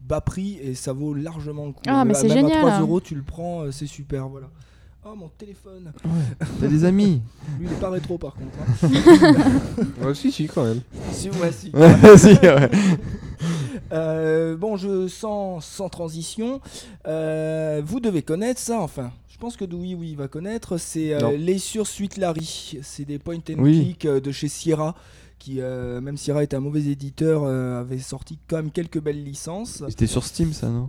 bas prix et ça vaut largement le coup. Ah, mais c'est génial, à 3 hein. euros, tu le prends, euh, c'est super. Voilà. Oh mon téléphone. T'as des amis Lui, il est pas rétro par contre. hein. Ouais, si, si, quand même. si, ouais, si. Si, ouais. Euh, bon, je sens sans transition. euh, vous devez connaître ça, enfin. Je pense que Dewey, oui, il va connaître. C'est euh, Les sur Suite Larry. C'est des point and Oui. click de chez Sierra. Qui, euh, même Sierra est un mauvais éditeur, euh, avait sorti quand même quelques belles licences. C'était sur Steam, ça, non?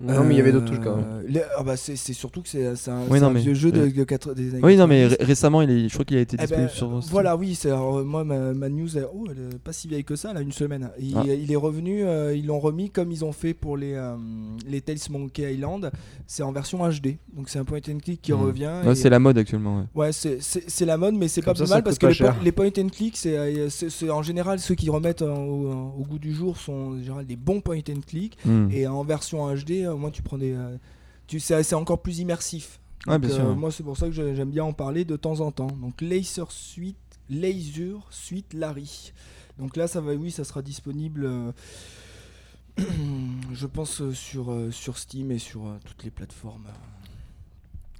Non, mais il y avait d'autres trucs quand même. Euh, les- ah bah, c'est c'est surtout que c'est c'est un, Oui, c'est non, un mais- vieux jeu de, ouais. de quatre- des années Oui, non, mais 90. ré- récemment, il est, je crois qu'il a été Eh disponible ben, sur Steam. Voilà, oui, c'est alors, euh, moi ma, ma news, elle, oh, elle est pas si vieille que ça, là, une semaine. Il, Ah. il est revenu, euh, ils l'ont remis comme ils ont fait pour les euh, les Tales Monkey Island. C'est en version HD, donc c'est un point and click qui Mhm. revient. Ouais, et- c'est la mode actuellement. Ouais. Ouais, c'est- c'est c'est la mode, mais c'est pas Comme ça, plus ça mal coûte parce que pas les, cher. po- les point and click, c'est euh, c'est- c'est- en général ceux qui remettent euh, au, au goût du jour sont en général des bons point and click. Hmm. Et en version HD, euh, moi tu prends des, euh, tu c'est c'est encore plus immersif. Ouais, bien euh, sûr. Moi c'est pour ça que j'aime bien en parler de temps en temps. Donc Laser Suite, Laser Suite Larry. Donc là ça va, oui, ça sera disponible. euh, je pense euh, sur, euh, sur Steam et sur euh, toutes les plateformes.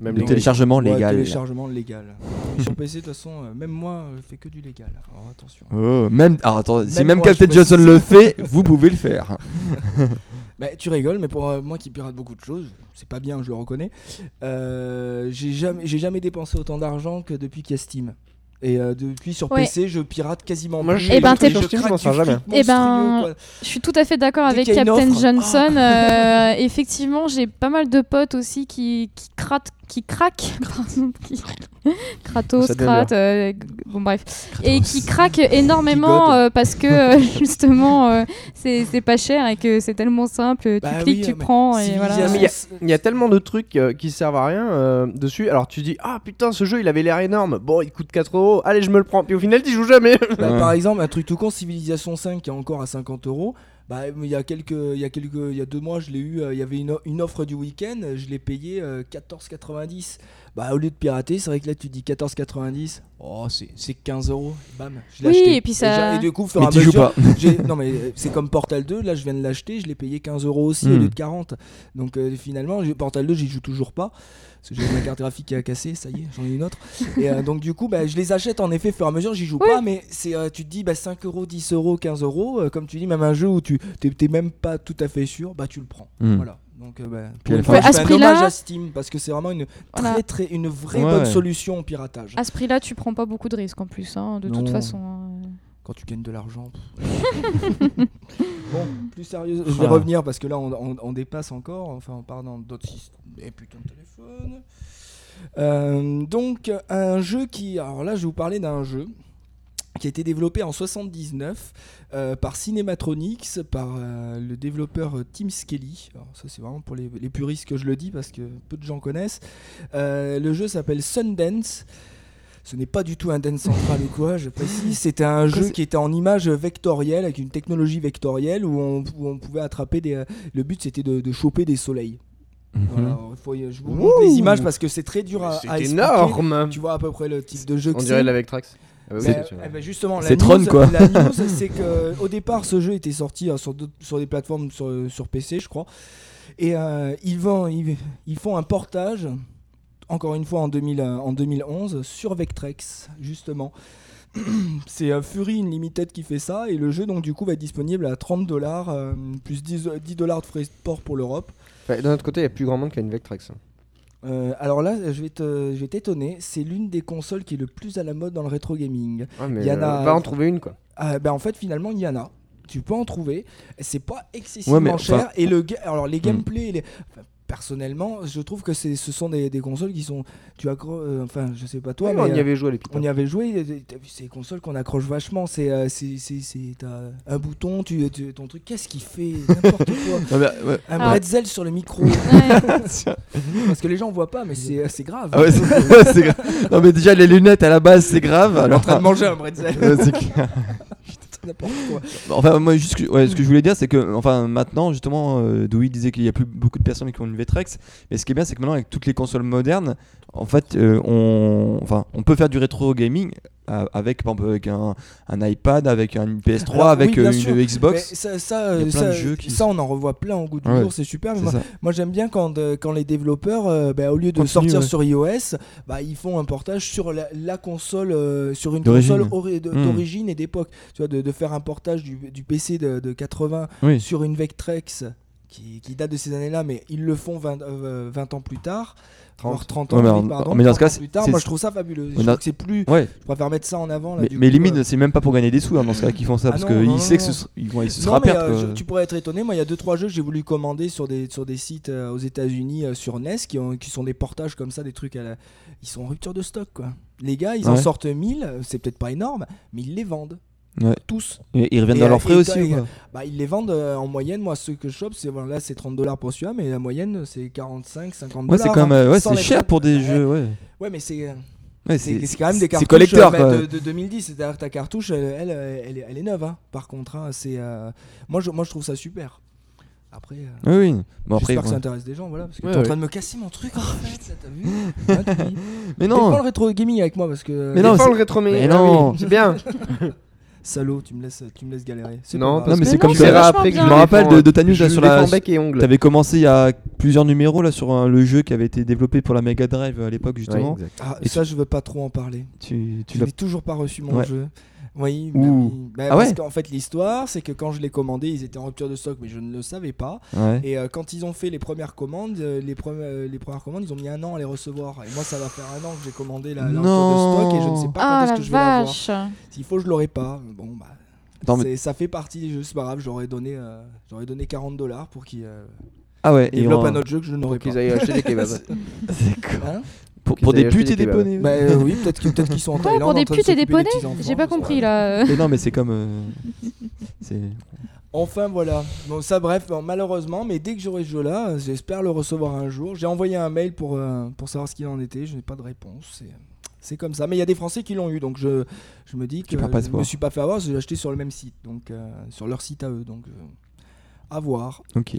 Même Le les téléchargement Ouais, légal. téléchargement légal. sur PC de toute façon, euh, même moi euh, je fais que du légal. Alors attention. Oh, même, alors, attends, si Même Captain Johnson le fait, vous pouvez le faire. Bah, tu rigoles, mais pour euh, moi qui pirate beaucoup de choses, c'est pas bien, je le reconnais. euh, j'ai jamais, j'ai jamais dépensé autant d'argent que depuis qu'il y a Steam. Et euh, depuis sur Ouais. PC, je pirate quasiment Moi, plus. j'ai Eh ben, je t'es- je du jamais. Eh ben, monstrueux, quoi. Je suis tout à fait d'accord Dès avec qu'il y a une Captain offre, Johnson. euh, effectivement, j'ai pas mal de potes aussi qui, qui, cratent- qui craquent. Pardon, qui... Kratos, Krat, euh, bon bref. Et qui craquent énormément Qui euh, parce que euh, justement euh, c'est c'est pas cher et que c'est tellement simple. Tu Bah cliques, oui, tu mais prends et voilà. Il y a- Il y a tellement de trucs euh, qui servent à rien euh, dessus. Alors tu dis, ah putain, ce jeu il avait l'air énorme. Bon, il coûte 4 euros. Allez, je me le prends. Puis au final, tu joues jamais. Bah, Ouais. Par exemple, un truc tout con, Civilization 5 qui est encore à 50 euros. Bah, il y a quelques, il y a quelques, il y a deux mois, je l'ai eu. euh, Il y avait une, offre du week-end, je l'ai payé euh, 14,90. Bah, au lieu de pirater, c'est vrai que là, tu dis 14,90. Oh, c'est c'est 15 euros. Bam, je l'ai Oui, acheté. et puis ça- j'ai- Et, du coup, au fur et Mais mesure, pas. non mais euh, c'est comme Portal 2, là je viens de l'acheter, je l'ai payé 15 euros aussi au Hmm. lieu de 40. Donc euh, finalement, Portal 2, j'y joue toujours pas. Parce que j'ai ma carte graphique qui a cassé, ça y est, j'en ai une autre. Et euh, donc du coup, bah, je les achète en effet, au fur et à mesure, j'y joue Oui. pas, mais c'est, euh, tu te dis bah, 5 euros, 10 euros, 15 euros, euh, comme tu dis, même un jeu où tu t'es, même pas tout à fait sûr, bah tu le prends. Hmm. Voilà. Donc, euh, bah, pour une fois, Ouais, à je ce fais un prix-là- hommage à Steam parce que c'est vraiment une Voilà. très très une vraie Ouais, bonne ouais. solution au piratage. À ce prix-là, tu prends pas beaucoup de risques en plus, hein, de toute façon. hein. quand tu gagnes de l'argent. bon, plus sérieux, je vais Ah. revenir parce que là on, on- on dépasse encore, enfin on part dans d'autres systèmes. Et putain de téléphone. Euh, donc un jeu qui, alors là je vais vous parler d'un jeu qui a été développé en 79 euh, par Cinematronics, par euh, le développeur Tim Skelly. Alors ça c'est vraiment pour les, les puristes que je le dis parce que peu de gens connaissent. Le jeu s'appelle Sundance. Ce n'est pas du tout un Dance Central ou quoi, je précise. C'était un jeu qui était en image vectorielle, avec une technologie vectorielle où on, où on pouvait attraper des. Le but c'était de, de choper des soleils. Voilà, Mhm. faut y- je vous montre les images parce que c'est très dur à, à C'est expliquer. énorme Tu vois à peu près le type de jeu que On c'est. dirait de la Vectrax. Ah bah oui, Bah, c'est- justement, la C'est news- Tron, quoi. La news, c'est que au départ, ce jeu était sorti euh, sur, sur des plateformes sur, sur PC, je crois. Et euh, ils, vont, ils, ils font un portage, encore une fois en, 2000, euh, en 2011, sur Vectrex, justement. c'est euh, Fury Unlimited qui fait ça, et le jeu, donc, du coup, va être disponible à 30 dollars, plus 10 10 dollars de frais de port pour l'Europe. Enfin, D'un autre côté, il y a plus grand monde qui a une Vectrax. Euh, alors là, je vais te- je vais t'étonner, c'est l'une des consoles qui est le plus à la mode dans le rétro gaming. Ouais, mais Il y en euh, a- va en trouver une quoi. Ah, ben en fait finalement il y en a. Tu peux en trouver. C'est pas excessivement Ouais, mais, cher. enfin- Et le ga- alors les Hmm. gameplays, les- enfin, personnellement, je trouve que c'est ce sont des, des consoles qui sont. Tu accro... euh, enfin, je sais pas toi, mais on y euh, avait joué les on y avait joué. euh, T'as vu ces consoles qu'on accroche vachement. C'est euh, c'est c'est c'est- t'as un bouton, tu, tu- ton truc. Qu'est-ce qu'il fait N'importe quoi. Non, mais, ouais. Un Ah. bretzel sur le micro. Parce que les gens voient pas, mais c'est c'est grave. Ah ouais, c'est- c'est grave. Non mais déjà les lunettes à la base c'est grave. On est en Alors, train de manger un bretzel. Ouais, c'est. N'importe quoi. Enfin, moi, juste, ce que je voulais dire, c'est que, enfin, maintenant, justement, euh, Dewey disait qu'il y a plus beaucoup de personnes qui ont une Vectrex, mais ce qui est bien, c'est que maintenant, avec toutes les consoles modernes, en fait, euh, on, enfin, on peut faire du rétro gaming euh, avec, par exemple, avec un, un iPad, avec une PS3, Alors, avec oui, euh, sûr. une Mais Xbox. ça, ça, Il y a plein ça, de jeux qui- ça, on en revoit plein au goût du Ouais. jour, c'est super. mais moi, j'aime bien quand, quand les développeurs, euh, bah, au lieu de Continue, sortir ouais. sur iOS, bah, ils font un portage sur la, la console, euh, sur une console Hmm. d'origine et d'époque. Tu vois, de, de faire un portage du, du PC de, de 80 Oui. sur une Vectrex qui, qui date de ces années-là, mais ils le font 20, euh, 20 ans plus tard. 30. voire 30 ans, Ouais, mais en- pardon, mais dans ce 30 ans cas, plus tard, moi je trouve ça fabuleux. Je a- trouve que c'est plus. Ouais, Je préfère mettre ça en avant. Là, mais, du mais coup, limite, euh, c'est même pas pour gagner des sous hein, dans ce cas qu'ils font ça, Ah parce qu'ils savent que non. ce, ils vont, ils se Non, sera mais perdre. euh, je- tu pourrais être étonné. Moi, il y a deux trois jeux que j'ai voulu commander sur des sur des sites aux États-Unis sur NES qui ont qui sont des portages comme ça, des trucs à la- ils sont en rupture de stock quoi. Les gars, ils en sortent 1000, euh, c'est peut-être pas énorme, mais ils les vendent Ouais. tous. Et ils reviennent Et, dans euh, leurs frais aussi ou pas Bah, ils les vendent euh, en moyenne. Moi, ceux que je chope, c'est voilà, là c'est 30 dollars pour celui-là, mais la moyenne c'est 45, 50 Ouais, dollars. c'est quand même, hein, euh, ouais, c'est cher pour des Ouais. jeux, ouais. Ouais, mais c'est euh, Ouais, c'est c'est quand même des c'est cartouches collector, euh, quoi. de, de 2010. C'est-à-dire que ta cartouche, elle, elle, elle est, elle est neuve. hein. Par contre, hein, c'est euh, moi, je, moi je trouve ça super. Après. euh, Oui, oui. Bon, après, J'espère que ça ouais. intéresse des gens, voilà, parce que Ouais, t'es en ouais. train de me casser mon truc en fait, là, t'as vu Hein, Mais non, le rétro gaming avec moi parce que Mais non, Défends c'est- le rétro Mais mais non. c'est bien. salaud, tu me laisses, tu me laisses galérer. C'est Non, pas parce mais c'est comme non, après que bien. Je me rappelle de, de ta news Je là, sur la. défends bec et ongles. T'avais commencé il y a plusieurs numéros là sur un- le jeu qui avait été développé pour la Mega Drive à l'époque justement. Ah, Et ça, je veux pas trop en parler. tu, tu Tu l'as. n'ai toujours pas reçu mon Ouais. jeu. Oui, Ouh. oui. Bah, Ah parce ouais qu'en fait l'histoire c'est que quand je l'ai commandé ils étaient en rupture de stock mais je ne le savais pas Ouais. et euh, quand ils ont fait les premières commandes euh, les, premi- euh, les premières commandes ils ont mis un an à les recevoir et moi ça va faire un an que j'ai commandé la, la rupture de stock et je ne sais pas Ah quand est-ce la que je vais l'avoir vache. s'il faut je l'aurai pas bon bah Attends, mais- c'est- ça fait partie des jeux c'est pas grave j'aurais donné euh, j'aurais donné 40 dollars pour qu'ils euh, Ah ouais. Développent un autre jeu que je n'aurais Pour pas qu'ils aillent acheter des kebabs. C'est quoi? Hein? Pour, qu'ils des putes et des poneys. bah euh, oui peut-être que- peut-être qu'ils sont en Thaïlande pour des putes et des poneys J'ai pas compris là. Mais non, mais c'est comme. euh. Enfin voilà, bon ça bref, bon, malheureusement, mais dès que j'aurai ce jeu-là, euh, j'espère le recevoir un jour. J'ai envoyé un mail pour, euh, pour savoir ce qu'il en était, je n'ai pas de réponse. C'est, c'est comme ça, mais il y a des Français qui l'ont eu, donc je, je me dis que je espoir. me suis pas fait avoir, j'ai acheté sur le même site, donc euh, sur leur site à eux, donc euh, à voir. Ok.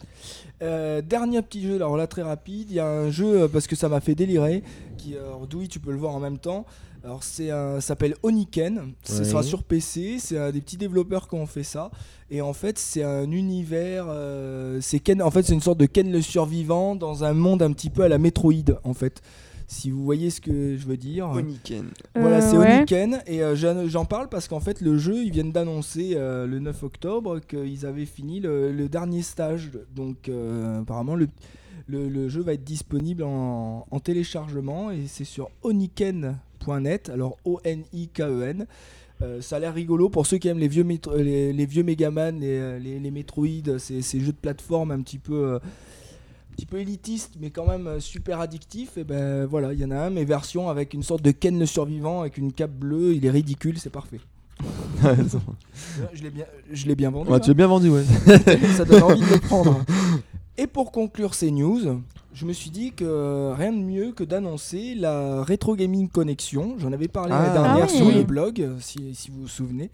Euh, dernier petit jeu, alors là très rapide, il y a un jeu euh, parce que ça m'a fait délirer, qui, euh, alors Douy tu peux le voir en même temps. Alors c'est un, ça s'appelle Oniken, ce sera sur PC, c'est un des petits développeurs qui ont fait ça. Et en fait c'est un univers, euh, c'est Ken, en fait c'est une sorte de Ken le survivant dans un monde un petit peu à la Metroid en fait. Si vous voyez ce que je veux dire. Oniken. Voilà, Euh, c'est ouais. Oniken et euh, j'en parle parce qu'en fait le jeu, ils viennent d'annoncer euh, le 9 octobre qu'ils avaient fini le, le dernier stage. Donc euh, apparemment le, le, le jeu va être disponible en, en téléchargement et c'est sur oniken.net, alors O-N-I-K-E-N. Euh, ça a l'air rigolo pour ceux qui aiment les vieux, les, les vieux Megaman, les, les, les Metroid, ces, ces jeux de plateforme un petit peu... euh, petit peu élitiste mais quand même euh, super addictif et ben voilà il y en a un mais version avec une sorte de Ken le survivant avec une cape bleue il est ridicule c'est parfait je l'ai bien je l'ai bien vendu Ouais, tu hein. l'as bien vendu, ouais. ça donne envie de le prendre et pour conclure ces news je me suis dit que rien de mieux que d'annoncer la Retro Gaming Connection. J'en avais parlé Ah. la dernière Ah oui. sur le blog, si, si vous vous souvenez.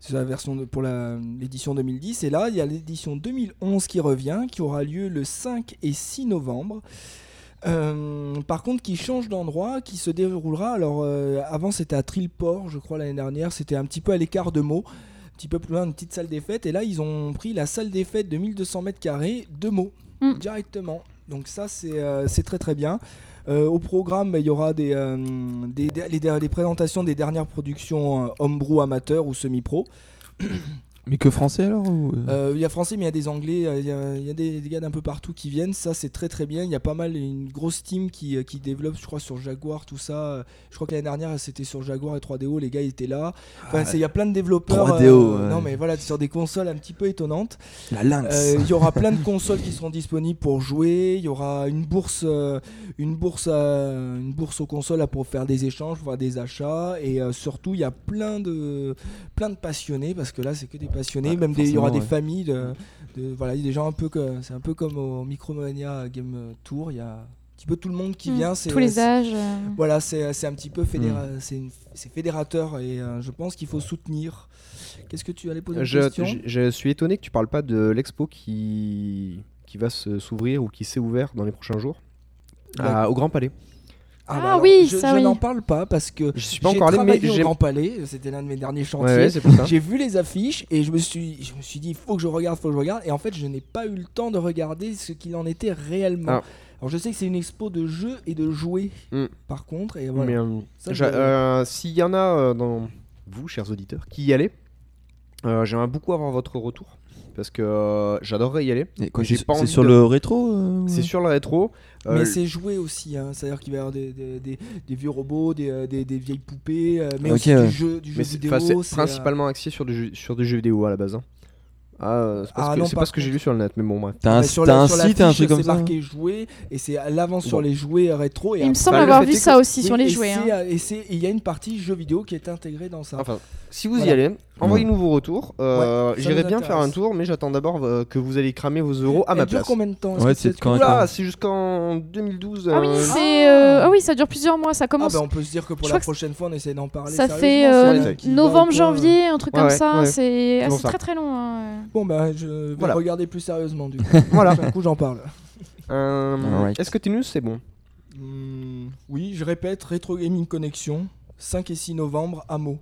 C'est la version de- pour l'édition 2010. Et là, il y a l'édition 2011 qui revient, qui aura lieu le 5 et 6 novembre. Euh, par contre, qui change d'endroit, qui se déroulera. Alors, euh, avant, c'était à Trilport, je crois, l'année dernière. C'était un petit peu à l'écart de Meaux, un petit peu plus loin, une petite salle des fêtes. Et là, ils ont pris la salle des fêtes de 1200 mètres carrés de Meaux, Mm. directement. Donc, ça, c'est euh, c'est très très bien. Euh, au programme, il y aura des, euh, présentations des dernières productions homebrew amateurs ou semi-pro. Mais que français alors ou, euh Euh, Il y a français, mais il y a des anglais, euh, il y a, il y a des, gars d'un peu partout qui viennent. Ça, c'est très très bien. Il y a pas mal, une grosse team qui, qui développe, je crois, sur Jaguar, tout ça. Je crois que l'année dernière, c'était sur Jaguar et 3DO. Les gars, ils étaient là. Enfin, c'est- il y a plein de développeurs. 3DO, ouais. Non, mais voilà, sur des consoles un petit peu étonnantes. La Lynx. Euh, Il y aura plein de consoles qui seront disponibles pour jouer. Il y aura une bourse, une bourse, une bourse aux consoles là, pour faire des échanges, pour faire des achats. Et surtout, il y a plein de, plein de passionnés parce que là, c'est que des passionnés. Ouais, Même des- il y aura des familles de, de- voilà, il y a des gens un peu que, c'est un peu comme au Micromania Game Tour. Il y a un petit peu tout le monde qui Mm. vient. C'est Tous les âges. euh. Voilà, c'est c'est un petit peu fédéra- Mm. c'est fédérateur et euh, je pense qu'il faut soutenir. Qu'est-ce que tu allais poser une Je, question? je- je suis étonné que tu parles pas de l'expo qui, qui va s'ouvrir ou qui s'est ouvert dans les prochains jours à- au Grand Palais. Ah alors, oui, je, ça je oui. n'en parle pas parce que Je suis pas encore allé, mais j'ai. Grand Palais, c'était l'un de mes derniers chantiers. ouais. J'ai vu les affiches et je me suis, je me suis dit, il faut que je regarde, faut que je regarde. Et en fait, je n'ai pas eu le temps de regarder ce qu'il en était réellement. Ah. Alors, je sais que c'est une expo de jeux et de jouets, Mm. par contre. Et voilà. Mais, euh, euh, S'il y en a euh, dans vous, chers auditeurs, qui y allez, euh, j'aimerais beaucoup avoir votre retour. Parce que euh, j'adorerais y aller. C'est c'est envie sur de- le rétro euh, C'est sur le rétro. euh, Mais c'est joué aussi, hein. c'est-à-dire qu'il va y avoir des, des, des- des vieux robots, des, euh, des, des vieilles poupées, euh, mais Ok, aussi ouais. du jeu, du jeu mais c'est vidéo. c'est c'est, euh, principalement axé sur, des jeux, sur des jeux vidéo à la base. hein. Ah, euh, c'est pas, Ah ce que, c'est pas ce que j'ai lu sur le net, mais bon, bref. T'as un, sur t'as la- un sur site, un truc comme c'est ça marqué jouets et c'est à l'avant sur les jouets rétro. Et Il me semble le avoir vu ça aussi sur les et jouets. c'est, hein. euh, Et c'est- il y a une partie jeux vidéo qui est intégrée dans ça. Enfin, si vous y allez, envoyez-nous vos retours. Euh, Ouais, J'irai bien faire un tour, mais j'attends d'abord euh, que vous allez cramer vos euros à Elle ma dure place. combien de temps? Ouais, que c'est jusqu'en 2012. Ah oui, euh, c'est euh, ah oui, ça dure plusieurs mois. Ça Ah commence. bah on peut se dire que pour Je la prochaine fois on essaie d'en parler. ça fait euh, novembre, quoi, janvier, un truc Ouais, comme ouais, ça. ouais. C'est ah, très très long. hein. Bon bah je vais Voilà. regarder plus sérieusement du coup. Voilà. Un coup j'en parle. Est-ce que tes news c'est bon? Hmm, oui, je répète, Retro Gaming Connection, 5 et 6 novembre à Meaux.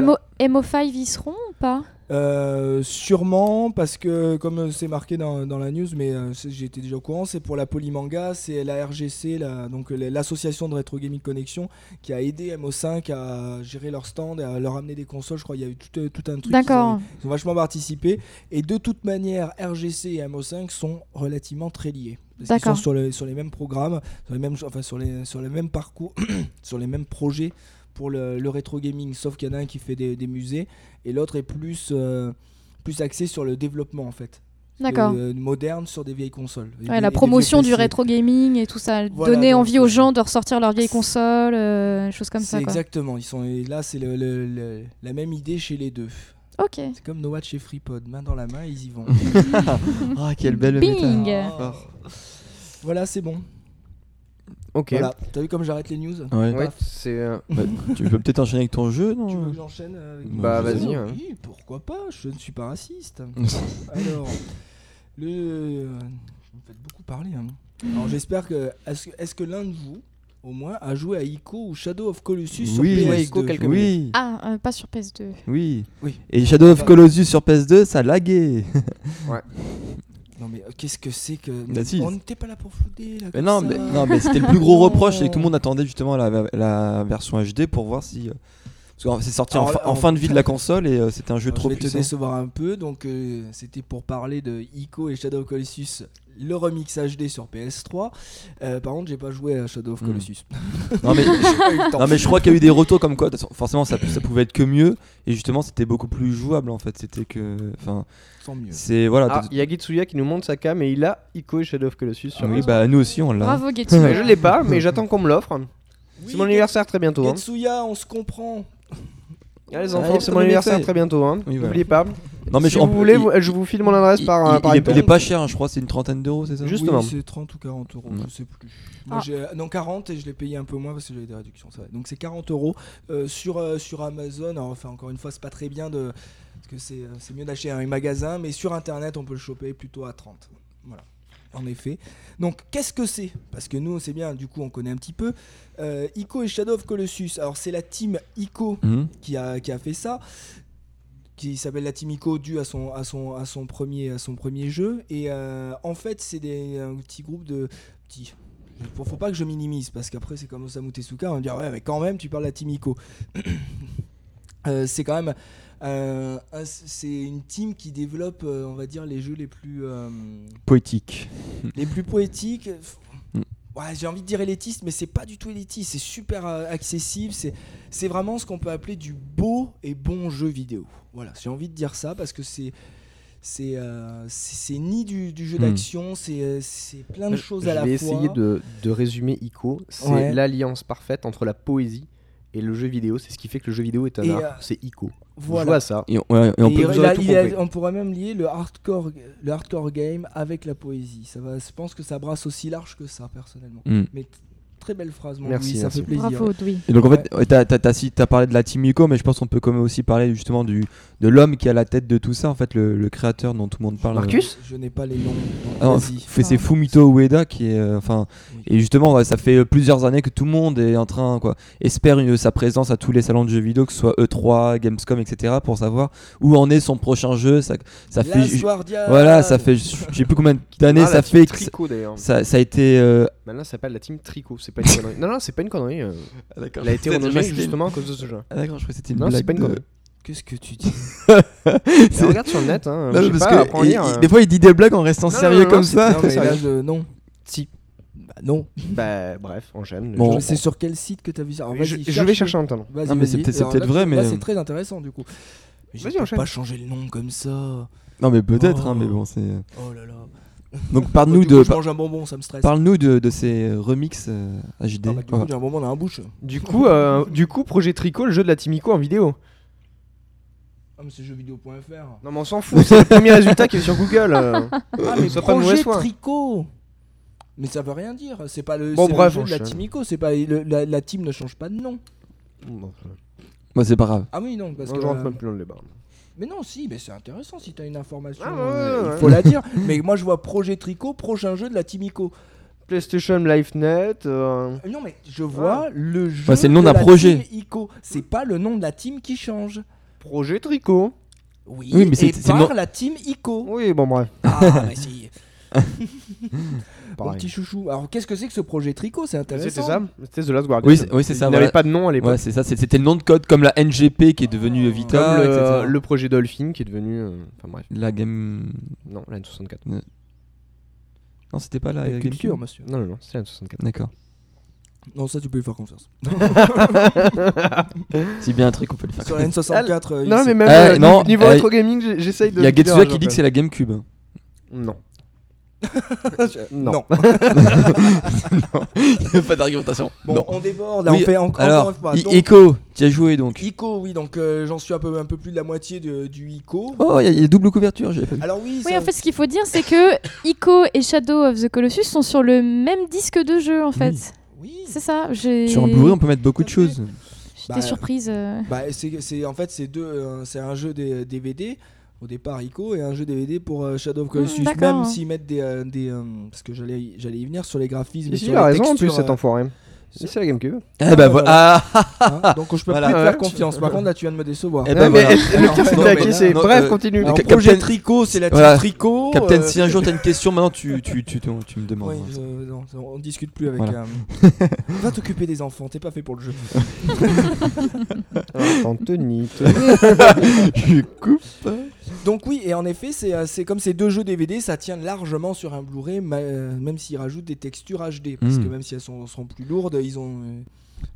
Mo MO5 ils seront ou pas? Euh, sûrement parce que comme c'est marqué dans, dans la news, mais euh, j'étais déjà au courant, c'est pour la Polymanga, c'est la RGC, la- donc euh, l'association de Retro Gaming Connection, qui a aidé MO5 à gérer leur stand et à leur amener des consoles. Je crois qu'il y a eu tout, tout un truc. D'accord. Ils ont vachement participé. Et de toute manière, RGC et MO5 sont relativement très liés. Parce qu'ils sont sur, les- sur les mêmes programmes, sur les mêmes, enfin, sur les, sur les mêmes parcours, sur les mêmes projets pour le, le rétro gaming. Sauf qu'il y en a un qui fait des, des musées et l'autre est plus, euh, plus axé sur le développement en fait. D'accord. Euh, moderne sur des vieilles consoles. Et des- Ouais, et la promotion du rétro gaming et tout ça, Voilà, donner donc, envie aux euh, gens de ressortir leurs vieilles consoles, euh, choses comme ça. Quoi. exactement. Ils sont, et là, c'est le- le- le- la même idée chez les deux. Ok. C'est comme No Watch et FreePod, main dans la main, ils y vont. Ah, quelle belle Bing. méta. Ah. Voilà, c'est bon. Ok. Voilà. T'as vu comme j'arrête les news Ouais. Ouais, c'est. euh, Bah, tu peux peut-être enchaîner avec ton jeu, non Tu veux que j'enchaîne euh, avec Bah, vas-y, hein. Oui, pourquoi pas Je ne suis pas raciste. Alors, le. Vous me faites beaucoup parler. hein. Alors, j'espère que. Est-ce que, est-ce que l'un de vous, au moins, a joué à Ico ou Shadow of Colossus sur Oui, PS2 ouais, Ico, quelques Oui, Ah, euh, pas sur PS2. oui. Oui. Et Shadow of. Colossus sur PS2, ça laguait. Non, mais euh, qu'est-ce que c'est que. Bah, si. On n'était pas là pour flouder. Là, Mais non, mais, non, mais c'était le plus gros reproche, c'est que tout le monde attendait justement la, la version HD pour voir si. Parce que c'est sorti en, fin- en alors- fin de vie de la console et euh, c'était un jeu Alors, trop je vais te puissant. décevoir un peu. Donc, euh, c'était pour parler de Ico et Shadow of Colossus, le remix HD sur PS3. Euh, par contre, j'ai pas joué à Shadow of Hmm. Colossus. Non mais, non je crois qu'il y a eu des retours comme quoi forcément ça, ça pouvait être que mieux et justement c'était beaucoup plus jouable en fait c'était que enfin mieux. c'est voilà Ah, il y a Gitsuya qui nous montre sa cam et il a Ico et Shadow of Colossus sur oui lui. bah nous aussi on l'a Bravo Getsu. Mais je l'ai pas, mais j'attends qu'on me l'offre. Oui, C'est mon anniversaire très bientôt. hein. Getsuya, on se comprend. Ah, les enfants, c'est est mon anniversaire très bientôt. Hein. Oui, voilà. N'oubliez pas. Non, mais si je- vous peut- voulez, il- je vous file mon adresse par, il, par il est, iPad. il est pas cher, hein, je crois, c'est une trentaine d'euros, c'est ça Juste- Justement. Oui, c'est 30 ou 40 euros, Ouais. je sais plus. Moi, Ah. j'ai- non, 40 et je l'ai payé un peu moins parce que j'avais des réductions. ça va. Donc c'est 40 euros euh, sur, euh, sur Amazon. Alors, enfin, encore une fois, c'est pas très bien de. Parce que c'est euh, c'est mieux d'acheter un magasin, mais sur internet, on peut le choper plutôt à 30. Voilà. En effet. Donc, qu'est-ce que c'est? Parce que nous, c'est bien, du coup, on connaît un petit peu. Euh, Ico et Shadow of Colossus. Alors, c'est la team Ico Mhm. qui a, qui a fait ça qui s'appelle la Team Ico dû à son, à son, à son, premier, à son premier jeu et euh, en fait c'est des un petit groupe de petits faut, faut pas que je minimise parce qu'après c'est comme Osamu Tezuka on va dire ouais mais quand même tu parles de la Team Ico Euh, c'est quand même euh, un- c'est une team qui développe euh, on va dire les jeux les plus euh, Poétique. les plus poétiques. Mm. Ouais, j'ai envie de dire élitiste, mais c'est pas du tout élitiste. C'est super accessible. C'est, c'est vraiment ce qu'on peut appeler du beau et bon jeu vidéo. Voilà, j'ai envie de dire ça parce que c'est. C'est, euh, c'est, c'est ni du, du jeu Mm. d'action, c'est, c'est plein de choses à la je vais fois. essayer de, de résumer Ico. C'est Ouais. l'alliance parfaite entre la poésie et le jeu vidéo. C'est ce qui fait que le jeu vidéo est un Et, art. euh, C'est Ico. Voilà. à ça. Et, on- ouais, et on Et peut. vous il aurez a- tout il a- compris. on pourrait même lier le hardcore, le hardcore game avec la poésie. Ça va, je pense que ça brasse aussi large que ça, personnellement. Mhm. Mais très belle phrase, mon Merci, Louis, ça merci. fait plaisir. Bravo, oui. Et donc en fait, t'as- si- t'as parlé de la Team Ico, mais je pense qu'on peut quand même aussi parler justement du, de l'homme qui a la tête de tout ça, en fait, le, le créateur dont tout le monde parle. Marcus Je n'ai pas les noms. Ah c'est Fumito Ueda qui est, euh, enfin, Oui. et justement, ouais, ça fait euh, plusieurs années que tout le monde est en train, quoi, espère une- sa présence à tous les salons de jeux vidéo, que ce soit E3, Gamescom, etc., pour savoir où en est son prochain jeu. Ça, ça fait, voilà, ça fait, je sais plus combien d'années Ah, ça la fait Tricot d'ailleurs. ça, ça a été. euh, Maintenant, ça s'appelle la team Tricot. C'est pas une connerie. non, non, c'est pas une connerie. euh. D'accord. Elle a été renommée justement à cause de ce jeu. Ah, d'accord, je crois que c'était une Non, c'est pas une de- connerie. Qu'est-ce que tu dis regarde sur le net. Hein. Non, je sais parce pas, que apprends à il- lire, il- hein. des fois il dit des blagues en restant Non, sérieux non, non, comme ça. Non, mais là, je... non. Si. Bah, non. Bah, bref, enchaîne. Bon. C'est sur quel site que t'as vu ça Alors, je, je vais chercher un talent. Vas-y, Non, mais c'est peut-être- vrai, mais- c'est très intéressant du coup. Vas-y, je peux enchaîne. pas changer le nom comme ça. Non mais peut-être, Oh. hein, mais bon c'est. Oh là là. Donc parle-nous Du coup, de, Je mange un bonbon, ça me stresse. parle-nous de, de ces remix euh, HD. Ah bah, du coup, j'ai un bonbon dans la bouche. Du coup, euh, du coup, projet Tricot, le jeu de la team Ico en vidéo. Ah, mais c'est jeuxvideo.fr. Non, mais on s'en fout. C'est le premier résultat qui est sur Google. euh. Ah, mais Sois pas projet tricot Mais ça veut rien dire. C'est pas le, Bon, c'est le bref, jeu de la enchaîne. team Ico. C'est pas le- la, la team ne change pas de nom. Bon, Moi c'est pas grave. Ah oui, non, parce non, que. je rentre euh, même plus dans le débat. Mais non, si, mais c'est intéressant si t'as une information. Ah, ouais, euh, ouais, ouais. Il faut la dire. mais moi, je vois projet tricot, prochain jeu de la team Ico. PlayStation LiveNet. euh, Euh, Non, mais je vois le jeu. C'est le nom de d'un la projet. team Ico. C'est pas le nom de la team qui change. Projet Tricot. Oui, Oui, mais c'est- et c'est par la team Ico. Oui, bon, bref. Ah, bah si. Mon Pareil. petit chouchou. Alors, qu'est-ce que c'est que ce projet tricot C'est intéressant. C'était ça C'était The Last Guardian. Oui, c'est- oui, c'est ça, Il n'avait voilà. pas de nom à l'époque. Ouais c'est ça, c'est- c'était le nom de code comme la NGP qui est devenue Oh. Vita, Comme le, etc. le projet Dolphin qui est devenu. euh, Enfin bref. La game. Non, la N64. Non c'était pas la, La culture, monsieur. Non, non, non, c'est la N64. D'accord. Non, ça, tu peux lui faire confiance. C'est bien un truc on peut le faire. Sur la N64, euh, Non, il- mais même Eh, euh, non, niveau eh, rétro gaming, j'ai- j'essaye de. Il y a Getsuya qui dit que c'est la GameCube. Non. non. Non. pas d'argumentation. Bon, on déborde, là, Oui, on fait en- encore Alors, une fois. I- Donc, Echo, tu as joué donc. Ico, oui, donc euh, j'en suis un peu, un peu plus de la moitié de- du Ico. Oh, il y, a- il y a double couverture, j'ai pas vu. Alors oui, Oui, ça- en fait, ce qu'il faut dire, c'est que Ico et Shadow of the Colossus sont sur le même disque de jeu, en fait. Oui. C'est ça. Sur un Blu-ray, on peut mettre beaucoup de choses. J'étais Bah, surprise. euh. Bah, c'est, c'est- en fait, c'est deux, euh, c'est un jeu des DVD au départ Ico et un jeu DVD pour euh, Shadow of Colossus. d'accord. Même s'ils mettent des, euh, des euh, parce que j'allais, j'allais y venir sur les graphismes. et Si, sur il a les raison en plus, textures, cet enfoiré. Si, c'est la GameCube. Eh Ah, bah voilà. Ah, hein, donc je peux Voilà. plus te faire confiance. Par contre, là, tu viens de me décevoir. Eh ben voilà. le pire, c'est Non, que non, Bref, euh, continue. Alors, Cap- projet Captain- tricot, c'est la team Voilà. tricot. Captain, euh, si un jour t'as une question, maintenant tu, tu, tu, tu, tu me demandes. Oui, hein. non, on discute plus avec. Voilà. euh, Va t'occuper des enfants, t'es pas fait pour le jeu. Anthony. Je coupe. Donc oui, et en effet, c'est euh, c'est comme ces deux jeux DVD, ça tient largement sur un Blu-ray, euh, même s'ils rajoutent des textures HD, parce Mm. que même si elles sont, seront plus lourdes, ils ont, euh,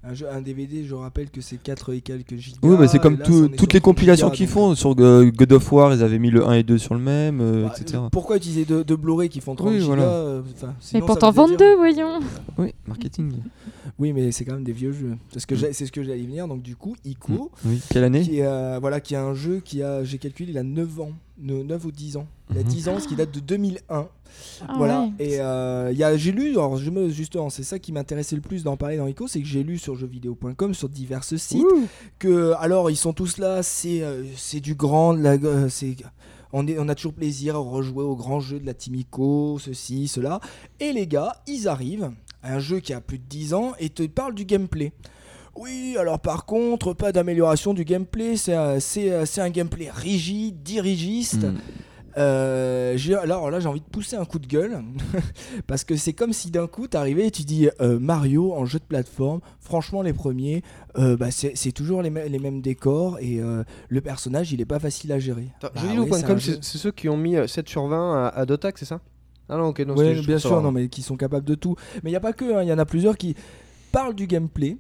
Un, jeu, un DVD, je rappelle que c'est 4 et quelques gigas. Oui, bah c'est comme là, tout- est toutes les 30 compilations qu'ils font. Sur euh, God of War, ils avaient mis le 1 et 2 sur le même, euh, bah, etc. Pourquoi utiliser deux de Blu-ray qui font 30 Oui, gigas voilà. euh, Mais sinon, pour ça t'en veut vendre deux, voyons. Oui, marketing. Oui, mais c'est quand même des vieux jeux. C'est ce que Mm. j'ai- c'est ce que j'allais y venir. Donc du coup, Ico, Oui. Quelle année qui est, euh, voilà, qui a un jeu qui a, j'ai calculé, il a 9 ans, Ne- 9 ou 10 ans. Il a Mhm. 10 ans, ce qui date de 2001. Ah voilà. ouais. Et euh, il y a- j'ai lu, alors je me, justement, c'est ça qui m'intéressait le plus d'en parler dans Ico, c'est que j'ai lu sur jeuxvideo.com, sur divers sites, Ouh. que alors ils sont tous là, c'est euh, c'est du grand, euh, c'est on, est, on a toujours plaisir à rejouer au grand jeu de la Team Ico, ceci, cela. Et les gars, ils arrivent à un jeu qui a plus de 10 ans et te parlent du gameplay. Oui, alors par contre, pas d'amélioration du gameplay, c'est un, c'est, c'est un gameplay rigide, dirigiste. Mm. Euh, alors là, j'ai envie de pousser un coup de gueule parce que c'est comme si d'un coup t'arrivais et tu dis euh, Mario en jeu de plateforme. Franchement, les premiers, euh, bah, c'est toujours les, mê- les mêmes décors et le personnage il est pas facile à gérer. Bah jeuxvideo.com, ouais, c'est ceux qui ont mis euh, 7 sur 20 à, à Dotac, c'est ça? Ah non, ok, non, Ouais, bien sûr, non, mais qui sont capables de tout. Mais il n'y a pas que, hein, il y en a plusieurs qui parlent du gameplay.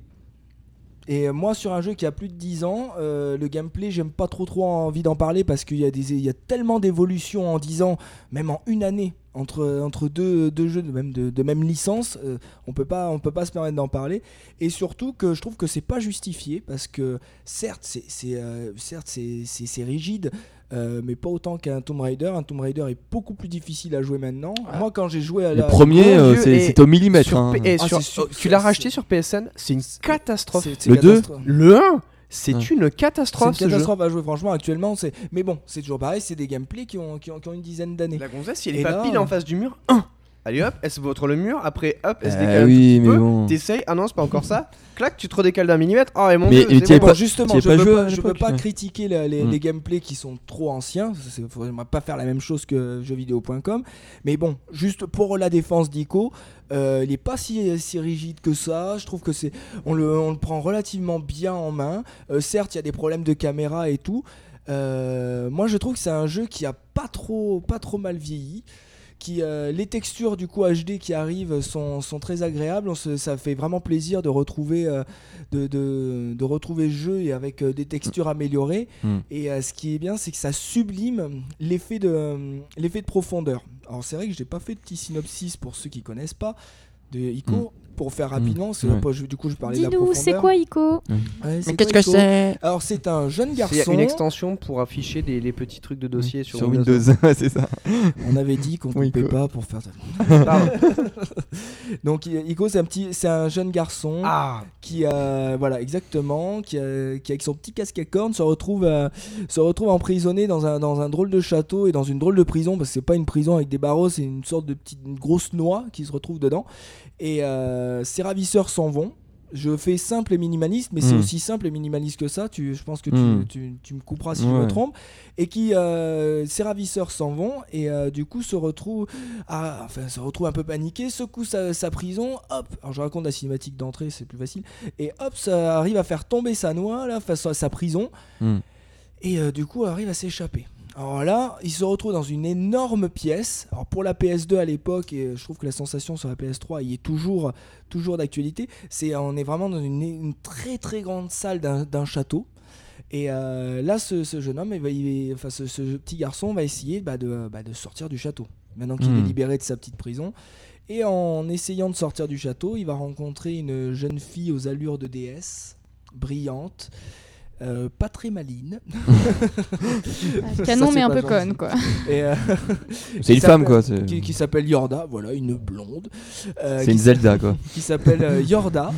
Et moi, sur un jeu qui a plus de 10 ans, euh, le gameplay, j'aime pas trop trop envie d'en parler parce qu'il y, a y a tellement d'évolutions en 10 ans, même en une année, entre, entre deux, deux jeux de même, de, même licence. euh, on peut pas, on peut pas se permettre d'en parler. Et surtout que je trouve que c'est pas justifié parce que certes, c'est euh, certes, c'est- c'est rigide. Euh, mais pas autant qu'un Tomb Raider. Un Tomb Raider est beaucoup plus difficile à jouer maintenant. Moi, quand j'ai joué à Le la, premier, mon euh, c'est- au millimètre. Sur hein. Et Ah, sur- c'est tu c'est- l'as c'est- racheté sur PSN, c'est une catastrophe. C'est- c'est Le. Le 1, c'est Ouais. une C'est catastrophe une ce jeu. catastrophe à jouer, franchement, actuellement. c'est Mais bon, c'est toujours pareil, c'est des gameplays qui ont, qui ont, qui ont une dizaine d'années. La gonzesse, si elle est pas là, pile euh, en face du mur, 1. Allez hop, elle se vautre le mur, après hop, elle se Euh, décale un oui, tout petit mais peu, bon. t'essayes, ah non, c'est pas encore ça, clac, tu te redécales d'un millimètre, oh et mon Mais- dieu, c'est bon. pas- justement, je pas peux pas, à je peux l'époque, pas ouais. critiquer la- les, Mm. les gameplays qui sont trop anciens. Il faudrait pas faire la même chose que jeuxvideo.com. Mais bon, juste pour la défense d'Ico, euh, il est pas si, si rigide que ça. Je trouve que c'est, on le, on le prend relativement bien en main. Euh, certes, il y a des problèmes de caméra et tout. Euh, moi, je trouve que c'est un jeu qui a pas trop, pas trop mal vieilli. Qui, euh, les textures du coup HD qui arrivent sont, sont très agréables. On se- ça fait vraiment plaisir de retrouver, euh, de, de, de retrouver ce jeu et avec euh, des textures améliorées. Mm. Et euh, ce qui est bien, c'est que ça sublime l'effet de, l'effet de profondeur. Alors c'est vrai que j'ai pas fait de petit synopsis pour ceux qui connaissent pas de Ico. Pour faire rapidement, c'est Ouais. je- du coup je parlais de la Dis-nous, profondeur. c'est quoi Ico Ouais, c'est Mais quoi, qu'est-ce que c'est Alors c'est un jeune Il garçon. y a une extension pour afficher des, les petits trucs de dossier sur, Sur Windows, ouais, c'est ça. On avait dit qu'on Oui, coupait pas pour faire. Pardon. Donc Ico c'est un petit, c'est un jeune garçon. Ah, qui a voilà exactement qui, avec son petit casque à cornes se retrouve euh, se retrouve emprisonné dans un, dans un drôle de château et dans une drôle de prison parce que c'est pas une prison avec des barreaux c'est une sorte de petite une grosse noix qui se retrouve dedans et euh, ses ravisseurs s'en vont. Je fais simple et minimaliste mais c'est Mm. aussi simple et minimaliste que ça. Tu, je pense que tu, Mm. tu, tu me couperas si je me trompe. Et qui euh, ses ravisseurs s'en vont et euh, du coup se retrouve à, enfin se retrouve un peu paniqué secoue sa, sa prison. Hop. Alors je raconte la cinématique d'entrée c'est plus facile. Et hop ça arrive à faire tomber sa noix là face à sa prison. Mm. et euh, du coup arrive à s'échapper alors là, il se retrouve dans une énorme pièce. Alors pour la PS2 à l'époque, et je trouve que la sensation sur la PS3 il est toujours, toujours d'actualité. C'est, on est vraiment dans une, une très très grande salle d'un, château. Et euh, là, ce, ce jeune homme, il va- il va- enfin ce, ce petit garçon va essayer bah, de, bah, de sortir du château. Maintenant qu'il Hmm. est libéré de sa petite prison. Et en essayant de sortir du château, il va rencontrer une jeune fille aux allures de déesse, brillante, euh, pas très maline. Canon, mais un peu gentil. conne, quoi. Euh, C'est une femme, quoi. Qui, qui s'appelle Yorda, voilà, une blonde. euh, c'est une Zelda, quoi. qui s'appelle euh, Yorda.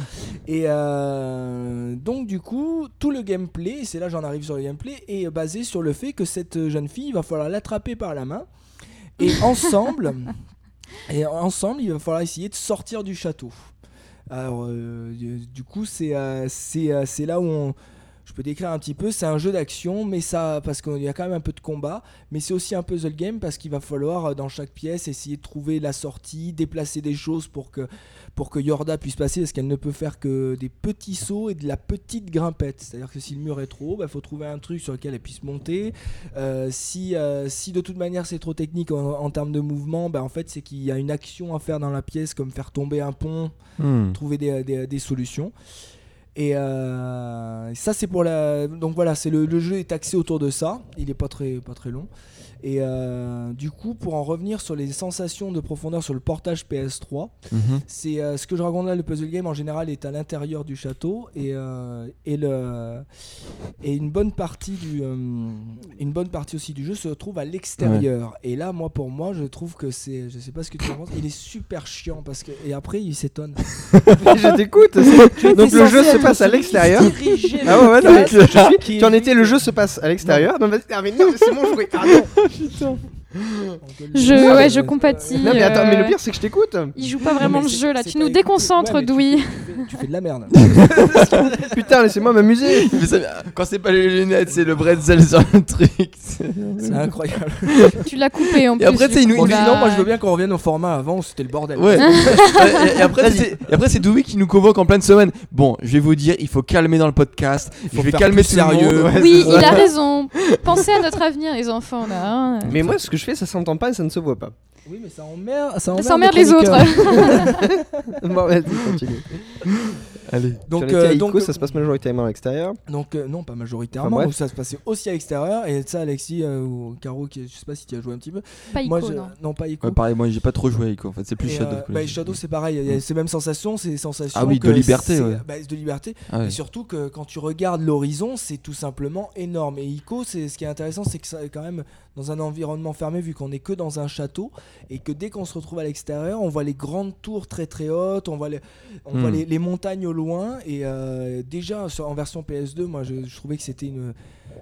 Et euh, donc, du coup, tout le gameplay, c'est là que j'en arrive sur le gameplay, est basé sur le fait que cette jeune fille, il va falloir l'attraper par la main. Et ensemble, et ensemble, il va falloir essayer de sortir du château. Alors, euh, du- coup, c'est euh, c'est euh, c'est là où on. Je peux décrire un petit peu. C'est un jeu d'action, mais ça, parce qu'il y a quand même un peu de combat, mais c'est aussi un puzzle game parce qu'il va falloir euh, dans chaque pièce essayer de trouver la sortie, déplacer des choses pour que pour que Yorda puisse passer, parce qu'elle ne peut faire que des petits sauts et de la petite grimpette. C'est-à-dire que si le mur est trop haut, il faut trouver un truc sur lequel elle puisse monter. Euh, si, euh, si de toute manière c'est trop technique en, en termes de mouvement, bah, en fait c'est qu'il y a une action à faire dans la pièce, comme faire tomber un pont, Hmm. trouver des, des- des solutions. Et euh, ça c'est pour la. Donc voilà, c'est le, jeu est axé autour de ça. Il est pas très pas très long. Et euh, du coup, pour en revenir sur les sensations de profondeur sur le portage PS3, Mhm. c'est euh, ce que je raconte là, le puzzle game en général est à l'intérieur du château et, euh, et, le, et une bonne partie du euh, une bonne partie aussi du jeu se trouve à l'extérieur. Et là, moi pour moi, je trouve que c'est, je sais pas ce que tu en penses, il est super chiant parce que et après il s'étonne. je t'écoute. Donc le jeu se passe à l'extérieur. Ah ouais, ouais, non, mais je suis- tu en étais, le jeu se passe à l'extérieur. Non, mais, ah, mais non, c'est mon jouet. Ah, non. 是做不 Je, Non, ouais, je compatis. Non, mais attends, mais le euh, pire, c'est que je t'écoute. Il joue pas vraiment Non, le c'est- jeu là. c'est Tu nous déconcentres, Ouais, mais tu- Douy. Tu, fais- tu fais de la merde. Putain, laissez-moi m'amuser. Quand c'est pas les lunettes, c'est le bretzel sur le truc. C'est incroyable. Tu l'as coupé en Et plus. après, sais, il coup, nous- sinon, moi je veux bien qu'on revienne au format avant, c'était le bordel. Ouais. et, et après, c'est, et après, c'est Dewey qui nous convoque en pleine semaine. Bon, je vais vous dire, il faut calmer dans le podcast. Faut je vais calmer sérieux. Oui, c'est il a raison. Pensez à notre avenir, les enfants là. hein. Mais moi, ce que je fais, ça s'entend pas et ça ne se voit pas. Oui, mais ça emmerde, ça emmerde, Ça emmerde les autres. Bon, vas-y, continue. Allez. Donc, Donc, euh, donc, ça se passe majoritairement à l'extérieur. donc euh, non, pas majoritairement. Enfin, donc ça se passait aussi à l'extérieur. Et ça, Alexis euh, ou Caro, qui, je sais pas si tu as joué un petit peu. Pas moi, Ico, je- non. pas Ico. Ouais, pareil, moi j'ai pas trop joué à Ico en fait, c'est plus Et, Shadow. euh, que bah, Shadow, c'est pareil. Il y a ces mêmes sensations, c'est des sensations. Ah oui, de que liberté, c'est- ouais. bah, de liberté. Ah ouais. Et surtout que quand tu regardes l'horizon, c'est tout simplement énorme. Et Ico, c'est ce qui est intéressant, c'est que ça est quand même dans un environnement fermé, vu qu'on est que dans un château, et que dès qu'on se retrouve à l'extérieur, on voit les grandes tours très très hautes, on voit les, on Hmm. voit les, les montagnes au loin. Et euh, déjà en version PS2, moi je, je trouvais que c'était une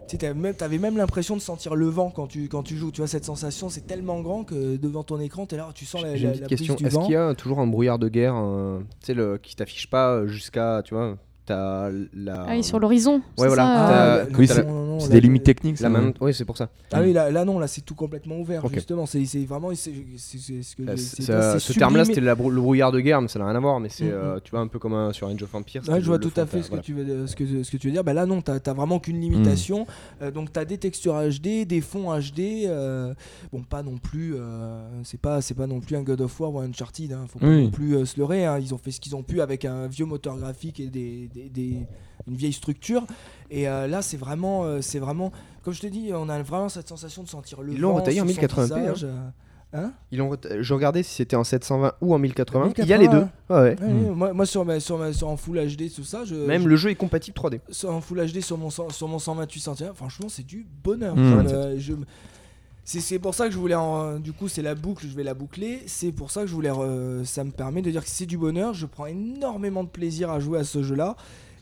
tu sais, t'avais même, l'impression de sentir le vent quand tu, quand tu joues. Tu vois, cette sensation, c'est tellement grand que devant ton écran, t'es là, tu sens la, la, une la question. Est-ce qu'il y a toujours un brouillard de guerre euh, tu sais, le, qui t'affiche pas jusqu'à. Tu vois, t'as la. Ah sur l'horizon. Ouais, c'est voilà. Ah, oui, des limites techniques. La ça. main. Oui, c'est pour ça. Ah oui, là, là non, là c'est tout complètement ouvert, justement. C'est vraiment. ce ça- terme-là, c'était brou- le brouillard de guerre, mais ça n'a rien à voir. Mais c'est, Mhm. euh, tu vois, un peu comme un- sur Age of Empires. Ouais, je vois tout à fait ce que, tu veux, ce, que, ce que tu veux dire. Bah là, non, t'as t'as vraiment qu'une limitation. Euh, donc, t'as des textures HD, des fonds HD. euh, bon, pas non plus. euh, c'est pas, c'est pas non plus un God of War ou un Uncharted. Hein, faut pas non plus se leurrer. hein. Ils ont fait ce qu'ils ont pu avec un vieux moteur graphique et des, des- des- une vieille structure. Et euh, là, c'est vraiment, euh, c'est vraiment. Comme je te dis, on a vraiment cette sensation de sentir le Ils l'ont retaillé en sur son 1080p, visage, euh. Hein Ils ont Je regardais si c'était en 720 ou en 1080. 1080, Il y a les deux. Ouais, ouais. Ouais, ouais, moi, moi, sur, ma, sur, ma, sur en Full HD, tout ça, je, Même je- le jeu est compatible 3D. sur- en Full HD sur mon, sur mon 128 cm, franchement, c'est du bonheur. Mmh. Ça me- je c'est, pour ça que je voulais, en- du coup, c'est la boucle, je vais la boucler. C'est pour ça que je voulais, re- ça me permet de dire que c'est du bonheur. Je prends énormément de plaisir à jouer à ce jeu-là.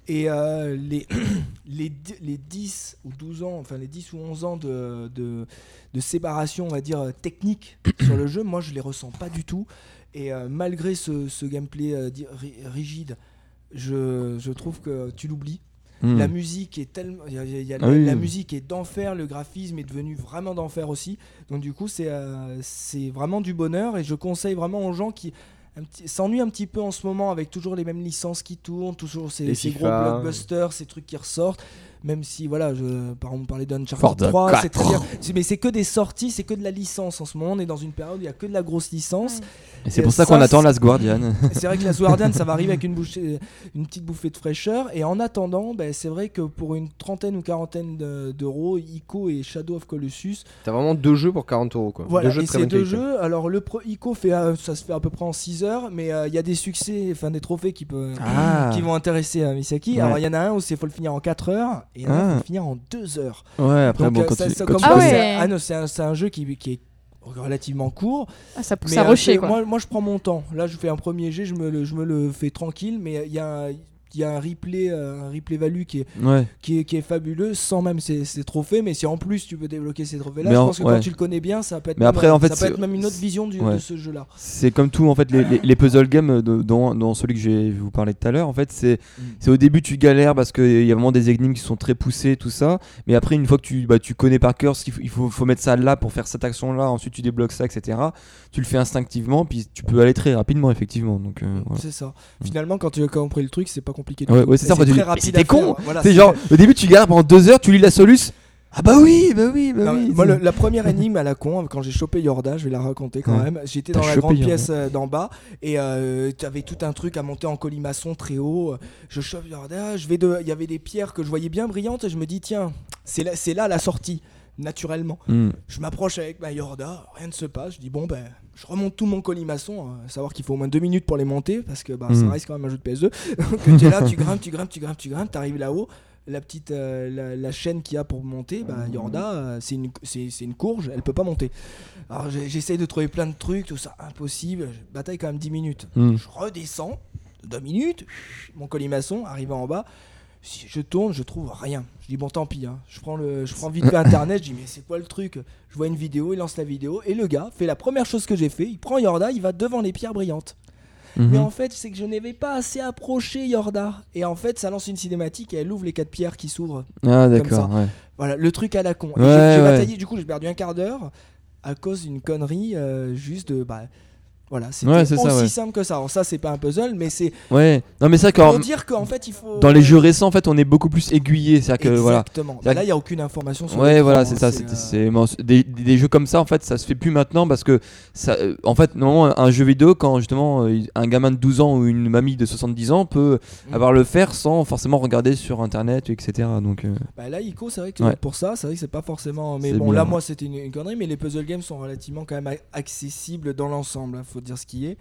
Et euh, les, les, les 10 ou 12 ans, enfin les 10 ou 11 ans de, de, de séparation, on va dire, euh, technique sur le jeu, moi je les ressens pas du tout. Et euh, malgré ce, ce gameplay euh, rigide, je, je trouve que tu l'oublies. Hmm. La musique est tellement, il y a- il y a- il y a Ah la, oui. la musique est d'enfer, le graphisme est devenu vraiment d'enfer aussi. Donc du coup, c'est euh, c'est vraiment du bonheur et je conseille vraiment aux gens qui s'ennuient un petit peu en ce moment avec toujours les mêmes licences qui tournent, toujours ces, gros blockbusters, ces trucs qui ressortent. Même si voilà, je, par exemple, on parlait d'Uncharted Forza 3, c'est très 4. bien. Mais c'est que des sorties, c'est que de la licence en ce moment. On est dans une période où il y a que de la grosse licence. C'est pour ça ça, qu'on attend c'est- Last Guardian. C'est vrai que la Guardian, ça va arriver avec une, bouchée- une petite bouffée de fraîcheur. Et en attendant, ben, c'est vrai que pour une trentaine ou quarantaine de- d'euros, Ico et Shadow of Colossus, T'as vraiment deux jeux pour 40 euros. Quoi. voilà, deux jeux et très ces bonne deux jeux, alors le pro Ico fait, euh, ça se fait à peu près en 6 heures, mais euh, il y a des succès, enfin des trophées qui, peuvent, Ah. qui vont intéresser euh, Misaki. Ouais. Alors il y en a un où il faut le finir en 4 heures, et il y en a un où il faut Ah. le finir en 2 heures. Ouais, après, Donc, bon, euh, quand ça- tu. ça- quand comme tu Ah ouais. c'est- ah non, c'est un, c'est un jeu qui, qui est relativement court. Ah, ça pousse Mais à euh, rocher c'est- quoi. Moi, moi, je prends mon temps. Là, je fais un premier jet, je me le, je me le fais tranquille, mais il y a un- il y a un replay, euh, un replay value qui est, Ouais. qui est, qui est fabuleux sans même ces, ces trophées. Mais si en plus tu peux débloquer ces trophées-là, je en- pense que ouais. quand tu le connais bien, ça peut être, Mais même, après, en fait, ça peut c'est- être même une autre vision du- Ouais. de ce jeu-là. C'est comme tout en fait les, les- les puzzle games de- dont, dont celui que je vais vous parler tout à l'heure en fait c'est Mm. au début tu galères parce qu'il y a vraiment des énigmes qui sont très poussées tout ça mais après une fois que tu bah, tu connais par cœur ce qu'il faut, il faut, faut mettre ça là pour faire cette action là ensuite tu débloques ça etc tu le fais instinctivement puis tu peux aller très rapidement effectivement donc euh, voilà. C'est ça. Finalement, quand tu as compris le truc, c'est pas compliqué. Du Ouais, ouais, c'est ça, c'était con Voilà, c'est genre au début tu galères pendant deux heures tu lis la soluce ah bah oui bah oui bah Non, oui moi, le- la première énigme à la con, quand j'ai chopé Yorda, je vais la raconter quand Ouais. même. J'étais dans la grande Yorda. pièce euh, d'en bas et tu avais tout un truc à monter en colimaçon très haut. Je chope Yorda, je vais de, il y avait des pierres que je voyais bien brillantes et je me dis tiens, c'est là, c'est là la sortie naturellement. Hmm. Je m'approche avec ma Yorda, rien ne se passe. Je dis bon ben, je remonte tout mon colimaçon. hein, savoir qu'il faut au moins deux minutes pour les monter parce que bah, ça Mhm. reste quand même un jeu de PS2. Donc tu es là, tu grimpes, tu grimpes, tu grimpes, tu grimpes, t'arrives là-haut. La petite euh, la, la chaîne qu'il y a pour monter, bah, Yorda, euh, c'est une, c'est, c'est une courge, elle peut pas monter. Alors j'essaye de trouver plein de trucs, tout ça, impossible. Je bataille quand même 10 minutes. Hmm. Je redescends, deux minutes, mon colimaçon, arrivé en bas. Si je tourne, je trouve rien. Je dis bon tant pis, hein. je prends le, je prends vite fait internet, je dis mais c'est quoi le truc? Je vois une vidéo, il lance la vidéo et le gars fait la première chose que j'ai fait, il prend Yorda, il va devant les pierres brillantes. Mhm. Mais en fait, c'est que je n'avais pas assez approché Yorda et en fait, ça lance une cinématique et elle ouvre les quatre pierres qui s'ouvrent. ah d'accord ouais. Voilà, le truc à la con. Et Ouais, j'ai- j'ai ouais. bataillé, du coup, j'ai perdu un quart d'heure à cause d'une connerie euh, juste de bah voilà, c'était Ouais, c'est aussi ça, ouais. simple que ça. Alors ça, c'est pas un puzzle, mais c'est ouais non mais ça pour quand dire qu'en fait, il faut dans les jeux récents en fait on est beaucoup plus aiguillé c'est que voilà Exactement. C'est-à-dire Là, il y a aucune information sur Ouais, voilà, c'est ça. c'est, c'est euh, c'est- c'est- des, des jeux comme ça, en fait, ça se fait plus maintenant parce que, ça, euh, en fait, normalement, un jeu vidéo, quand justement euh, un gamin de 12 ans ou une mamie de 70 ans peut Mm. avoir le faire sans forcément regarder sur internet, etc. Donc, euh, Bah là, Ico, c'est vrai que Ouais. pour ça, c'est vrai que c'est pas forcément. Mais C'est bon, bien, là, moi, c'était une, une connerie, mais les puzzle games sont relativement quand même accessibles dans l'ensemble. hein, faut dire ce qui est.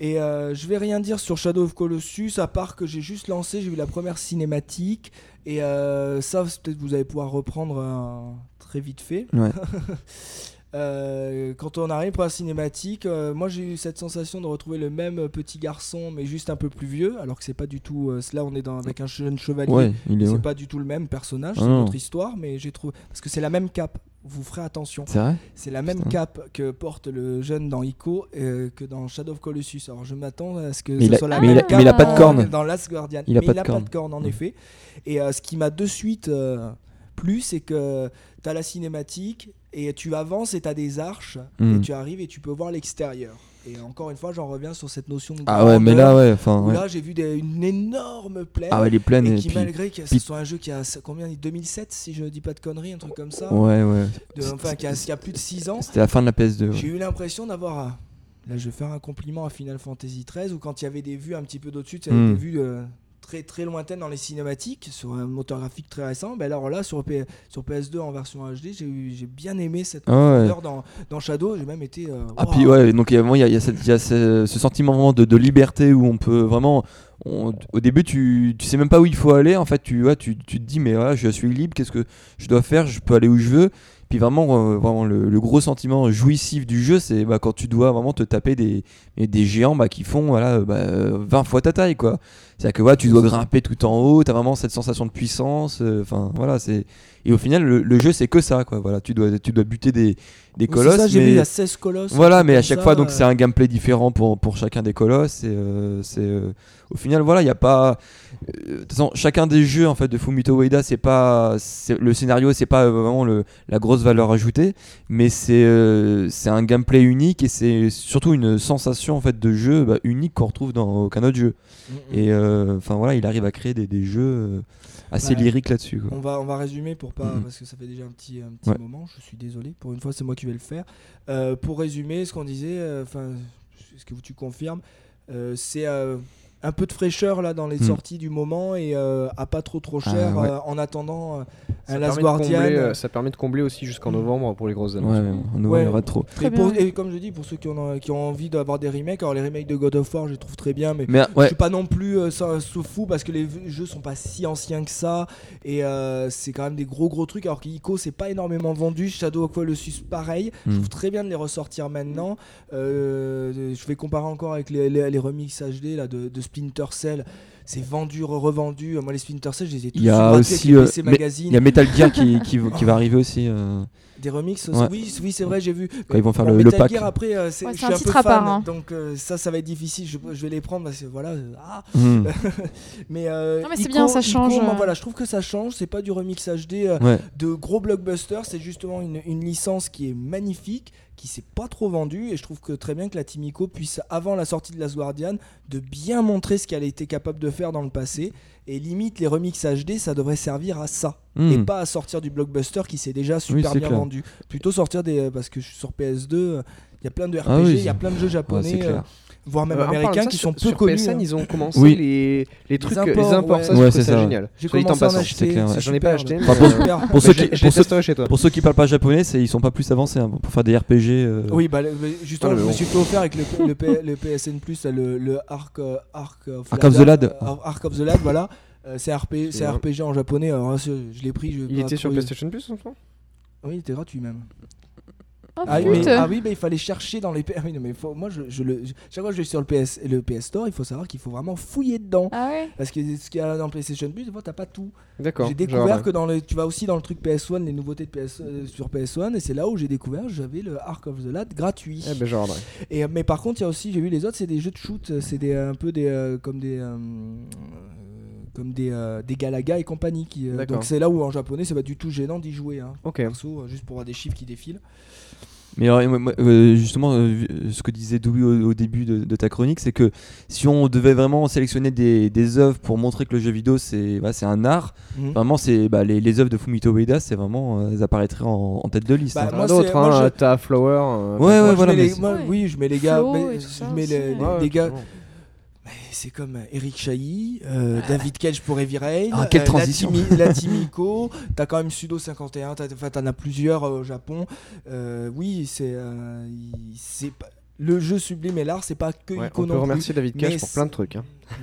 Et euh, je vais rien dire sur Shadow of Colossus, à part que j'ai juste lancé, j'ai vu la première cinématique. Et euh, ça, peut-être vous allez pouvoir reprendre euh, très vite fait. ouais. Euh, quand on arrive pour la cinématique, euh, moi j'ai eu cette sensation de retrouver le même petit garçon, mais juste un peu plus vieux, alors que c'est pas du tout. euh, là, on est dans, avec un jeune chevalier. ouais. C'est ouais. pas du tout le même personnage, Ah c'est autre histoire, mais j'ai trouvé parce que c'est la même cape. Vous ferez attention. C'est vrai C'est la même Putain. cape que porte le jeune dans Ico euh, que dans Shadow of Colossus. Alors je m'attends à ce que Mais ce a- soit la mais même il a- cape mais il a pas de corne. dans Last Guardian. Il a mais pas il de a corne. pas de corne en effet. Et ce qui m'a de suite plu, c'est que tu as la cinématique et tu avances et tu as des arches Mm. et tu arrives et tu peux voir l'extérieur. Et encore une fois, j'en reviens sur cette notion de Ah ouais, mais là, ouais, enfin, ouais. là j'ai vu des- une énorme plaine Ah ouais, les plaines et et qui puis. malgré que ce soit un jeu qui a combien 2007 si je dis pas de conneries un truc comme ça Ouais, ouais. de- enfin qui a, qui a plus de 6 ans C'était la fin de la PS2. ouais. j'ai eu l'impression d'avoir un- là je vais faire un compliment à Final Fantasy 13 où quand il y avait des vues un petit peu d'au-dessus tu sais, Hmm. des vues euh, très très lointaines dans les cinématiques sur un moteur graphique très récent ben alors là sur, P- sur PS2 en version HD j'ai j'ai bien aimé cette Ah ouais. dans, dans Shadow j'ai même été euh, Ah waouh. puis ouais, donc il y a, y a, y a cette- y a ce, ce sentiment vraiment de, de liberté où on peut vraiment... on- au début, tu, tu sais même pas où il faut aller. En fait, tu, ouais, tu, tu te dis, mais voilà, je suis libre, qu'est-ce que je dois faire? Je peux aller où je veux. Puis vraiment, euh, vraiment le, le gros sentiment jouissif du jeu, c'est bah, quand tu dois vraiment te taper des, des géants bah, qui font voilà, bah, euh, 20 fois ta taille. quoi. C'est-à-dire que ouais, tu dois grimper tout en haut, tu as vraiment cette sensation de puissance. euh, Enfin, voilà, c'est... Et au final, le, le jeu, c'est que ça. Quoi. Voilà, tu, dois, tu dois buter des, des colosses. ça j'ai mais... vu il y a 16 colosses Voilà, mais à chaque ça, fois, donc euh, c'est un gameplay différent pour, pour chacun des colosses. Et euh, c'est au final, voilà, il y a pas. De toute façon, chacun des jeux en fait de Fumito Ueda, c'est pas le scénario, c'est pas vraiment le, la grosse valeur ajoutée, mais c'est c'est un gameplay unique et c'est surtout une sensation en fait de jeu bah, unique qu'on retrouve dans aucun autre jeu. mm, mm. Et enfin voilà, il arrive à créer des, des jeux euh, assez lyriques là-dessus. On va, on va résumer pour pas Mhm. parce que ça fait déjà un petit, un petit Ouais. moment. Je suis désolé. Pour une fois, c'est moi qui vais le faire. Euh, pour résumer, ce qu'on disait, euh, enfin, ce que tu confirmes, euh, c'est euh, un peu de fraîcheur là dans les Mhm. sorties du moment et euh, à pas trop trop cher Ah, ouais. euh, en attendant euh, un Last Guardian. combler, euh, ça permet de combler aussi jusqu'en novembre pour les grosses Ouais, annonces. en novembre, il y Ouais. aura trop. Très Et, pour- bien. et comme je dis, pour ceux qui ont, qui ont envie d'avoir des remakes, alors les remakes de God of War, je les trouve très bien, mais Mais Je ouais, suis pas non plus euh, sous fou parce que les jeux sont pas si anciens que ça et euh, c'est quand même des gros gros trucs alors qu'Ico c'est pas énormément vendu Shadow of Colossus pareil je Hmm. trouve très bien de les ressortir maintenant Euh, je vais comparer encore avec les, les, les remix HD là, de, de Splinter Cell, c'est vendu, re- revendu. Moi, les Splinter Cell, je les ai tous Il y a aussi, euh. Il y a Metal Gear qui, qui, qui va arriver aussi. euh. Des remixes Ouais. Oui, oui c'est vrai, j'ai vu. Quand ils vont faire Bon, le- le Metal pack. Gear, après, euh, c'est Ouais, un un peu titre à fan, part, hein. donc euh, ça, ça va être difficile. Je, je vais les prendre parce que voilà. ah. Hmm. mais euh, Non, mais c'est bien, ça change, euh. voilà, je trouve que ça change. C'est pas du remix HD euh, Ouais. de gros blockbusters. C'est justement une, une licence qui est magnifique, qui s'est pas trop vendue. Et je trouve que très bien que la Team Ico puisse, avant la sortie de Last Guardian, de bien montrer ce qu'elle a été capable de faire dans le passé. Et limite, les remix HD, ça devrait servir à ça. Hmm. Et pas à sortir du blockbuster qui s'est déjà super bien clair. vendu. Plutôt sortir des. euh, Parce que je suis sur PS2, euh, il y a plein de RPG, Ah oui, il y a plein de jeux japonais, voire même Euh, américains qui sur- sont peu sur connus. PSN, hein. ils ont commencé Oui. les, les trucs, imports, les imports. ouais. Ça, c'est génial. J'ai Soit dit en commencé à en passant. acheter, J'en ai pas acheté. Pour ceux- qui, pour ceux, testerai chez toi. pour ceux qui parlent pas japonais, ils sont pas plus avancés hein, pour faire des RPG. euh. Oui, bah, justement, Ah, je me suis fait offert avec le, le, P- le PSN Plus, le, le Arc, euh, Arc, of, Arc of the Lad. euh, Arc of the Lad, voilà. Euh, c'est. RPG en japonais. Alors, je l'ai pris. Il était sur PlayStation Plus en ce moment? Oui, il était gratuit même. Oh, Ah, oui, flûte. mais, ah oui, mais il fallait chercher dans les. Ah oui, non, mais faut- moi, je, je le, je- chaque fois que je vais sur le PS, le PS Store, il faut savoir qu'il faut vraiment fouiller dedans. Ah ouais Parce que ce qu'il y a dans PlayStation Plus, des fois, t'as pas tout. D'accord. J'ai découvert regarde. que dans le, tu vas aussi dans le truc PS1, les nouveautés de PS, euh, sur PS1, et c'est là où j'ai découvert, j'avais le Ark of the Lad gratuit. Eh ben, regarderai. Et, euh, mais par contre, il y a aussi, j'ai vu les autres, c'est des jeux de shoot, euh, c'est des, un peu des, euh, comme des, euh, comme des, euh, des Galaga et compagnie. Qui, euh, D'accord. donc c'est là où en japonais, c'est pas du tout gênant d'y jouer. Hein, Ok. perso, euh, juste pour avoir des chiffres qui défilent. Mais alors, moi, euh, justement, euh, euh, ce que disait Dewey au, au début de, de ta chronique, c'est que si on devait vraiment sélectionner des, des œuvres pour montrer que le jeu vidéo c'est bah, c'est un art, Mhm. vraiment c'est bah, les, les œuvres de Fumito Ueda, c'est vraiment euh, elles apparaîtraient en, en tête de liste. Bah, hein. D'autres, hein. je- T'as Flower. euh, Ouais, Moi, ouais, je voilà. mets mais les- c'est- moi, Ouais. oui, je mets les gars, mais je mets les, ouais. les- Ouais, les gars. bon. Mais C'est comme euh, Eric Chahi, euh, David Cage pour Heavy Rain, Ah, quelle euh, transition. la team, la team Ico, t'as quand même Sudo 51, t'as- enfin, t'en as plusieurs euh, au Japon. Euh, oui, c'est euh, le jeu sublime et l'art, c'est pas que Ouais, Ico on peut non plus. remercier David mais Cage pour plein de trucs. hein.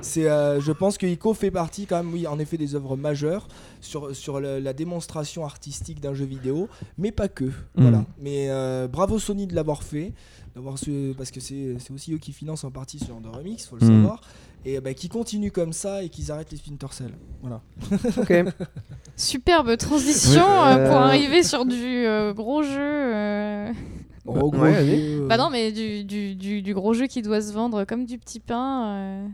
C'est, euh, je pense que Ico fait partie quand même, oui, en effet, des œuvres majeures sur, sur le- la démonstration artistique d'un jeu vidéo, mais pas que. Voilà. Mais euh, bravo Sony de l'avoir fait, d'avoir su- parce que c'est c'est aussi eux qui financent en partie ce genre de remix, faut le Mm. savoir, et bah, qui continuent comme ça et qu'ils arrêtent les Splinter Cell. Voilà. Ok. Superbe transition Oui, euh, pour euh, arriver sur du euh, gros jeu. euh. Gros, gros ouais, jeu, euh, Bah non, mais du, du, du, du gros jeu qui doit se vendre comme du petit pain.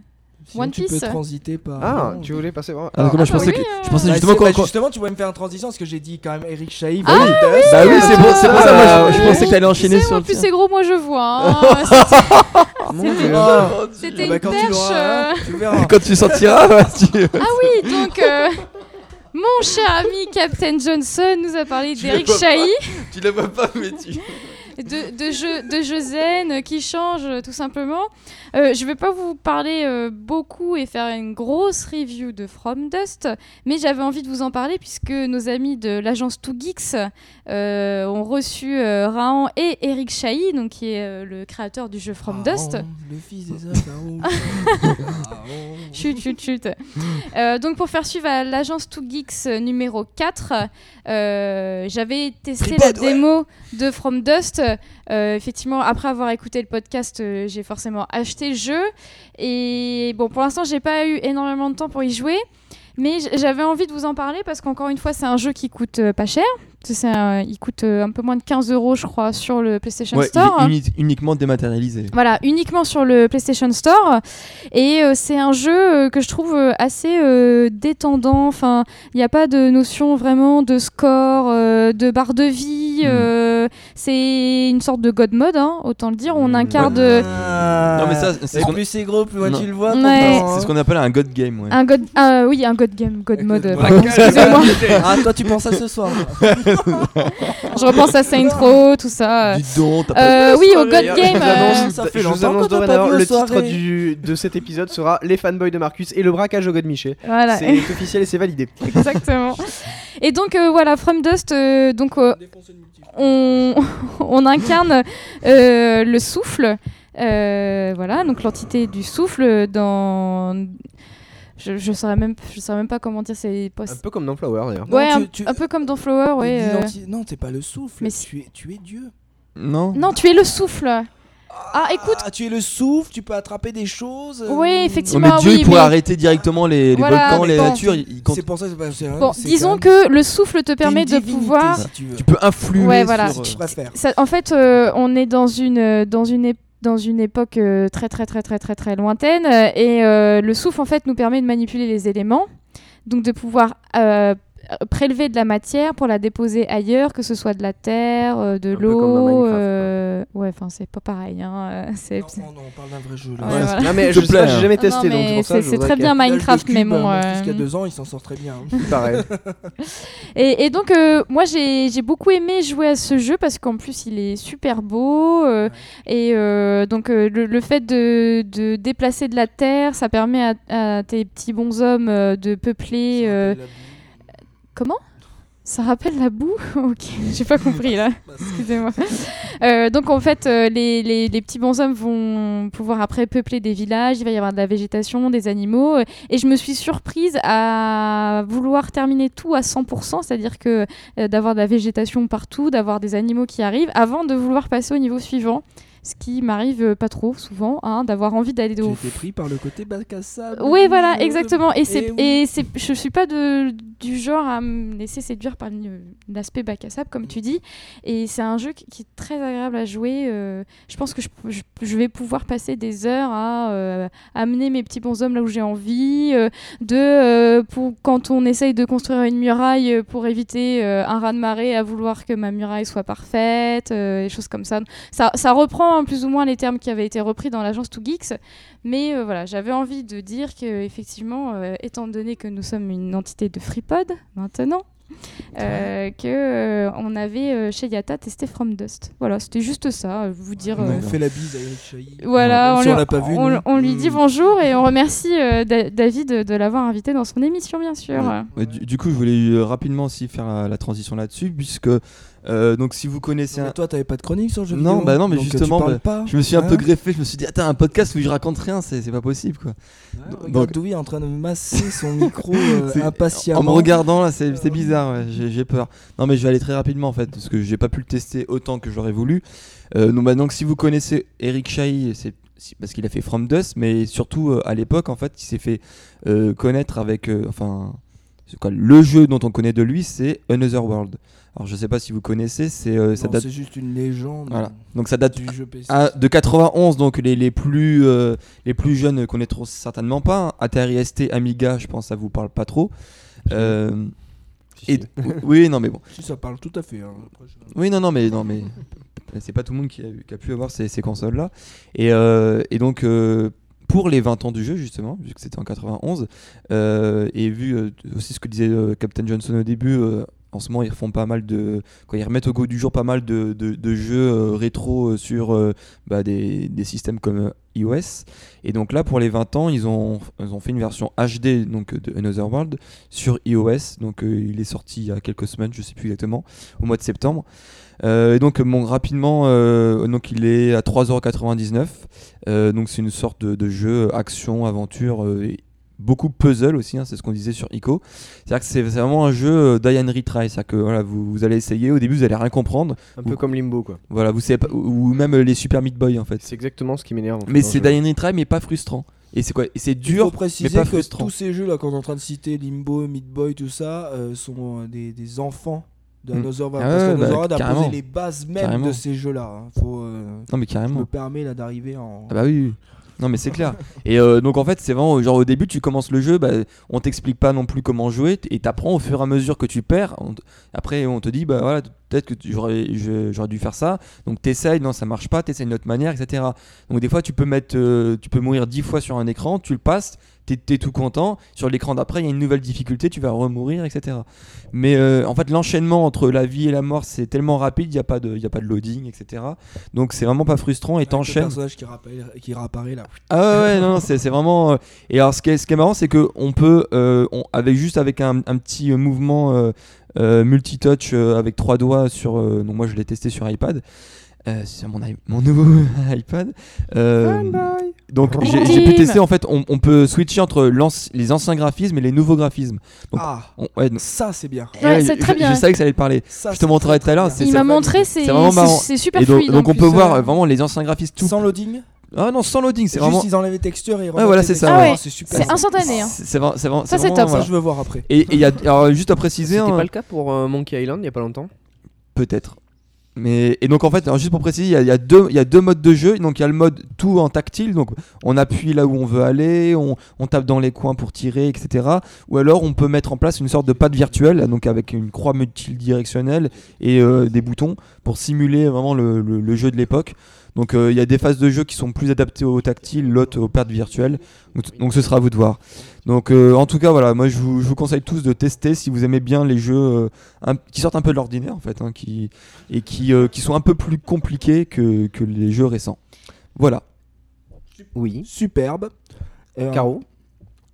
Sinon One tu Piece. peux transiter par. Ah, tu voulais passer. Ah, donc moi, je bah pensais oui, que euh. je pensais Bah, justement c'est- quand, bah, quand- justement, tu pourrais me faire une transition parce que j'ai dit quand même Eric Chahi. Ah, Validus. Bah oui, c'est pour, c'est pour ça moi je, je pensais que t'allais enchaîner sur le plus c'est gros, moi je vois. hein. C'était-. Ah, C'était bah, une quand tu. Quand sortiras, Ah oui, donc euh, mon cher ami Captain Johnson nous a parlé d'Eric. Chahi, tu la vois pas mais tu de, de jeux de jeux zen qui changent euh, tout simplement. Euh, je vais pas vous parler euh, beaucoup et faire une grosse review de From Dust, mais j'avais envie de vous en parler puisque nos amis de l'agence 2Geeks euh, ont reçu Raon et Eric Chahi, donc qui est le créateur du jeu From Dust. Le fils des Chut, chut, chut. Donc pour faire suivre à l'agence 2Geeks euh, numéro 4, euh, j'avais testé la ouais. démo de From Dust. Euh, effectivement, après avoir écouté le podcast, euh, j'ai forcément acheté le jeu. Et bon, pour l'instant, j'ai pas eu énormément de temps pour y jouer. Mais j'avais envie de vous en parler parce qu'encore une fois, c'est un jeu qui coûte euh, pas cher. C'est un- il coûte euh, un peu moins de 15 euros, je crois, sur le PlayStation Ouais, il Store. est uni- uniquement dématérialisé. Voilà, uniquement sur le PlayStation Store. Et euh, c'est un jeu euh, que je trouve assez euh, détendant. Enfin, il n'y a pas de notion vraiment de score, euh, de barre de vie. Mm. euh, c'est une sorte de God Mode, hein, autant le dire. On Mm. incarne Ouais. euh, Non, mais ça, c'est ce plus c'est gros, plus Non. tu le vois. Ouais. C'est ce qu'on appelle un God Game. Ouais. un God. ah, oui, un God Game, God Mode. Euh, pardon. Ah, toi tu penses à ce soir. je repense à Saint Row, tout ça. Dis donc, t'as pas Euh, oui, au God Game. Je vous euh, annonce, ça fait je vous longtemps annonce qu'on t'a pas dorénavant, le titre du, de cet épisode sera Les fanboys de Marcus et le braquage au God Miché. Voilà. C'est officiel et c'est validé. Exactement. Et donc euh, voilà, From Dust, euh, donc euh, on, on incarne euh, le souffle, euh, voilà, donc l'entité du souffle dans, je, je saurais même, je saurais même pas comment dire, c'est pas- Un peu comme dans Flower d'ailleurs. ouais, Non, un, tu- tu- un peu comme dans Flower, ouais. euh. Non, t'es pas le souffle. Mais tu, es, tu es Dieu. Non Non, tu es le souffle. Ah, écoute, Ah, tu es le souffle, tu peux attraper des choses. Oui, euh, effectivement. mais Dieu, oui, il pourrait mais- arrêter directement les, les Voilà, volcans, les bon. natures. C'est pour ça que c'est pas- c'est- bon, c'est disons que le souffle te permet de pouvoir. si tu veux. Tu peux influer Ouais, voilà. sur. Euh, préfère. Ça- en fait, euh, on est dans une, dans une, ép- dans une époque euh, très, très, très, très, très, très lointaine. euh, et euh, le souffle, en fait, nous permet de manipuler les éléments. Donc, de pouvoir prélever de la matière pour la déposer ailleurs, que ce soit de la terre, euh, de l'eau. Euh, Ouais, enfin, c'est pas pareil. Hein, euh, c'est. Non, non, non, on parle d'un vrai jeu. là. Ouais, Ouais, voilà. Non, mais S'il je sais pas, j'ai hein. jamais testé, non, donc c'est très bien Minecraft, cube, mais bon. mon euh, a deux ans, il s'en sort très bien. hein. Il paraît. Et, et donc, euh, moi, j'ai j'ai beaucoup aimé jouer à ce jeu parce qu'en plus, il est super beau. euh, Et euh, donc, euh, le, le fait de, de déplacer de la terre, ça permet à, à tes petits bonshommes euh, de peupler. Comment? Ça rappelle la boue? Ok, j'ai pas compris là. Excusez-moi. Euh, donc en fait, euh, les, les, les petits bonshommes vont pouvoir après peupler des villages, il va y avoir de la végétation, des animaux. euh, Et je me suis surprise à vouloir terminer tout à 100%, c'est-à-dire que euh, d'avoir de la végétation partout, d'avoir des animaux qui arrivent, avant de vouloir passer au niveau suivant. Ce qui m'arrive pas trop souvent, hein, d'avoir envie d'aller au été pris par le côté bac à sable. oui, voilà, exactement. Et, c'est, oui. et c'est, je suis pas de, du genre à me laisser séduire par l'aspect bac à sable, comme tu dis. Et c'est un jeu qui, est très agréable à jouer. euh, je pense que je, je- je vais pouvoir passer des heures à euh, amener mes petits bonshommes là où j'ai envie. euh, de, pour, quand on essaye de construire une muraille pour éviter un raz-de-marée, à vouloir que ma muraille soit parfaite, et choses comme ça. ça. Ça reprend plus ou moins les termes qui avaient été repris dans l'agence 2Geeks. Mais euh, voilà, j'avais envie de dire que effectivement, euh, étant donné que nous sommes une entité de FreePod maintenant, euh, que euh, on avait euh, chez Yata testé From Dust. Voilà, c'était juste ça, vous dire. euh, On fait la bise à Eric Chahi. voilà, on, si lui- on l'a pas vu. on- lui dit Mm. bonjour et on remercie euh, Da- David de, de l'avoir invité dans son émission, bien sûr. Ouais. Ouais, du, du coup, je voulais euh, rapidement aussi faire la, la transition là-dessus, puisque euh, donc si vous connaissez Non, mais un, toi, t'avais pas de chronique sur le jeu Non, vidéo bah non, mais euh, justement, bah, pas, je me suis un peu hein greffé, je me suis dit attends un podcast où je raconte rien, c'est pas possible quoi. Ouais, Donc- est en train de masser son micro euh, impatiemment. En me regardant là, c'est c'est bizarre, ouais, j'ai peur. Non mais je vais aller très rapidement en fait, parce que j'ai pas pu le tester autant que j'aurais voulu. Euh, donc, bah, donc si vous connaissez Eric Chahi, c'est parce qu'il a fait From Dust, mais surtout euh, à l'époque en fait, il s'est fait euh, connaître avec, euh, enfin, quoi, le jeu dont on connaît de lui, c'est Another World. Alors je sais pas si vous connaissez, c'est euh, ça Non, date, C'est juste une légende voilà. Donc ça date du jeu PC. de 91, donc les, les plus euh, les plus jeunes connaîtront certainement pas. hein. Atari ST, Amiga, je pense que ça vous parle pas trop. Euh, et, oui, non mais bon. Si ça parle tout à fait. hein. Après, je- Oui, non, non, mais non, mais c'est pas tout le monde qui a, eu- qui a pu avoir ces, ces consoles-là. Et, euh, et donc, pour les 20 ans du jeu, justement, vu que c'était en 91, euh, et vu euh, aussi ce que disait euh, Captain Johnson au début, en ce moment, ils refont pas mal de. Ils remettent au goût du jour pas mal de, jeux euh, rétro euh, sur euh, bah, des, systèmes comme iOS. Et donc là, pour les 20 ans, ils ont, fait une version HD de Another World sur iOS. Donc il est sorti il y a quelques semaines, je sais plus exactement, au mois de septembre. Et donc rapidement, donc il est à 3,99€. Euh, donc c'est une sorte de, jeu action, aventure, beaucoup puzzle aussi, hein, c'est ce qu'on disait sur ICO. C'est-à-dire que c'est vraiment un jeu euh, die and retry, c'est-à-dire que voilà, vous, vous allez essayer, au début vous allez rien comprendre, Un peu comme Limbo, quoi. voilà, vous savez pas, ou même les Super Meat Boy en fait. C'est exactement ce qui m'énerve. en fait, Mais c'est die and retry, mais pas frustrant. Et c'est quoi Et c'est Il faut dur, mais préciser pas que frustrant. tous ces jeux là qu'on est en train de citer, Limbo, Meat Boy, tout ça, euh, sont euh, des, des enfants de Mm. Another World. Ah parce ouais, bah, World a carrément. posé les bases même Carrément. de ces jeux là. Faut, euh, Non mais je carrément. me permets là d'arriver en. Ah bah oui. Non mais c'est clair. Et euh, donc en fait c'est vraiment genre au début tu commences le jeu, bah, on t'explique pas non plus comment jouer et t'apprends au fur et à mesure que tu perds. Après on te dit bah voilà peut-être que j'aurais dû faire ça. Donc t'essayes, non ça marche pas, t'essayes d'une autre manière, etc. Donc des fois tu peux mettre, euh, tu peux mourir dix fois sur un écran, tu le passes, t'es es tout content. Sur l'écran d'après il y a une nouvelle difficulté, tu vas remourir, etc. Mais euh, en fait l'enchaînement entre la vie et la mort c'est tellement rapide, il y a pas de, il y a pas de loading, etc. Donc c'est vraiment pas frustrant et t'enchaînes. personnage qui, rappelle, qui réapparaît là. Ah ouais, non, c'est vraiment. euh, Et alors, ce qui est, ce qui est marrant, c'est que on peut, euh, on- avec juste avec un, un petit mouvement euh, multitouch avec trois doigts sur. donc moi, je l'ai testé sur iPad. Euh, sur mon, mon nouveau iPad. Euh, donc j'ai pu tester en fait, on, on peut switcher entre les anciens graphismes et les nouveaux graphismes. Donc, Ah, On- ouais, donc- ça c'est bien. Ouais, c'est très bien. Je savais que ça allait te parler. Ça, Je te montrerai très, tout à l'heure, Il m'a ça montré, c'est super Et donc, fluide. donc en on peut voir euh. euh, vraiment les anciens graphismes tout. Sans loading Ah non, sans loading, c'est Juste vraiment. ils enlèvent les textures et ils Ouais, voilà, c'est ça, textures. ouais. Ah, C'est super. C'est instantané. hein. C'est c'est vraiment- Ça, c'est top, Ça, voilà. je veux voir après. Et et il y a alors juste à préciser, C'était hein, pas le cas pour euh, Monkey Island il y a pas longtemps? Peut-être. Mais et donc en fait, juste pour préciser, il y, a- deux modes de jeu. Donc il y a le mode tout en tactile, donc on appuie là où on veut aller, on, tape dans les coins pour tirer, etc. Ou alors on peut mettre en place une sorte de pad virtuelle, donc avec une croix multidirectionnelle et euh, des boutons pour simuler vraiment le jeu de l'époque. Donc euh, il y a des phases de jeu qui sont plus adaptées au tactile, l'autre au pad virtuel. Donc, donc ce sera à vous de voir. Donc euh, en tout cas voilà, moi je vous, je vous conseille tous de tester si vous aimez bien les jeux euh, un- qui sortent un peu de l'ordinaire en fait, hein, qui, et qui, euh, qui sont un peu plus compliqués que, que les jeux récents. Voilà. Oui. Superbe. Euh, Caro